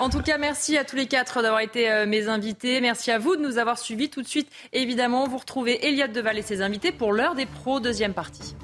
en tout cas, merci à tous les quatre d'avoir été euh, mes invités. Merci à vous de nous avoir suivis. Tout de suite, évidemment, vous retrouvez Elliot Deval et ses invités pour l'heure des pros, deuxième partie.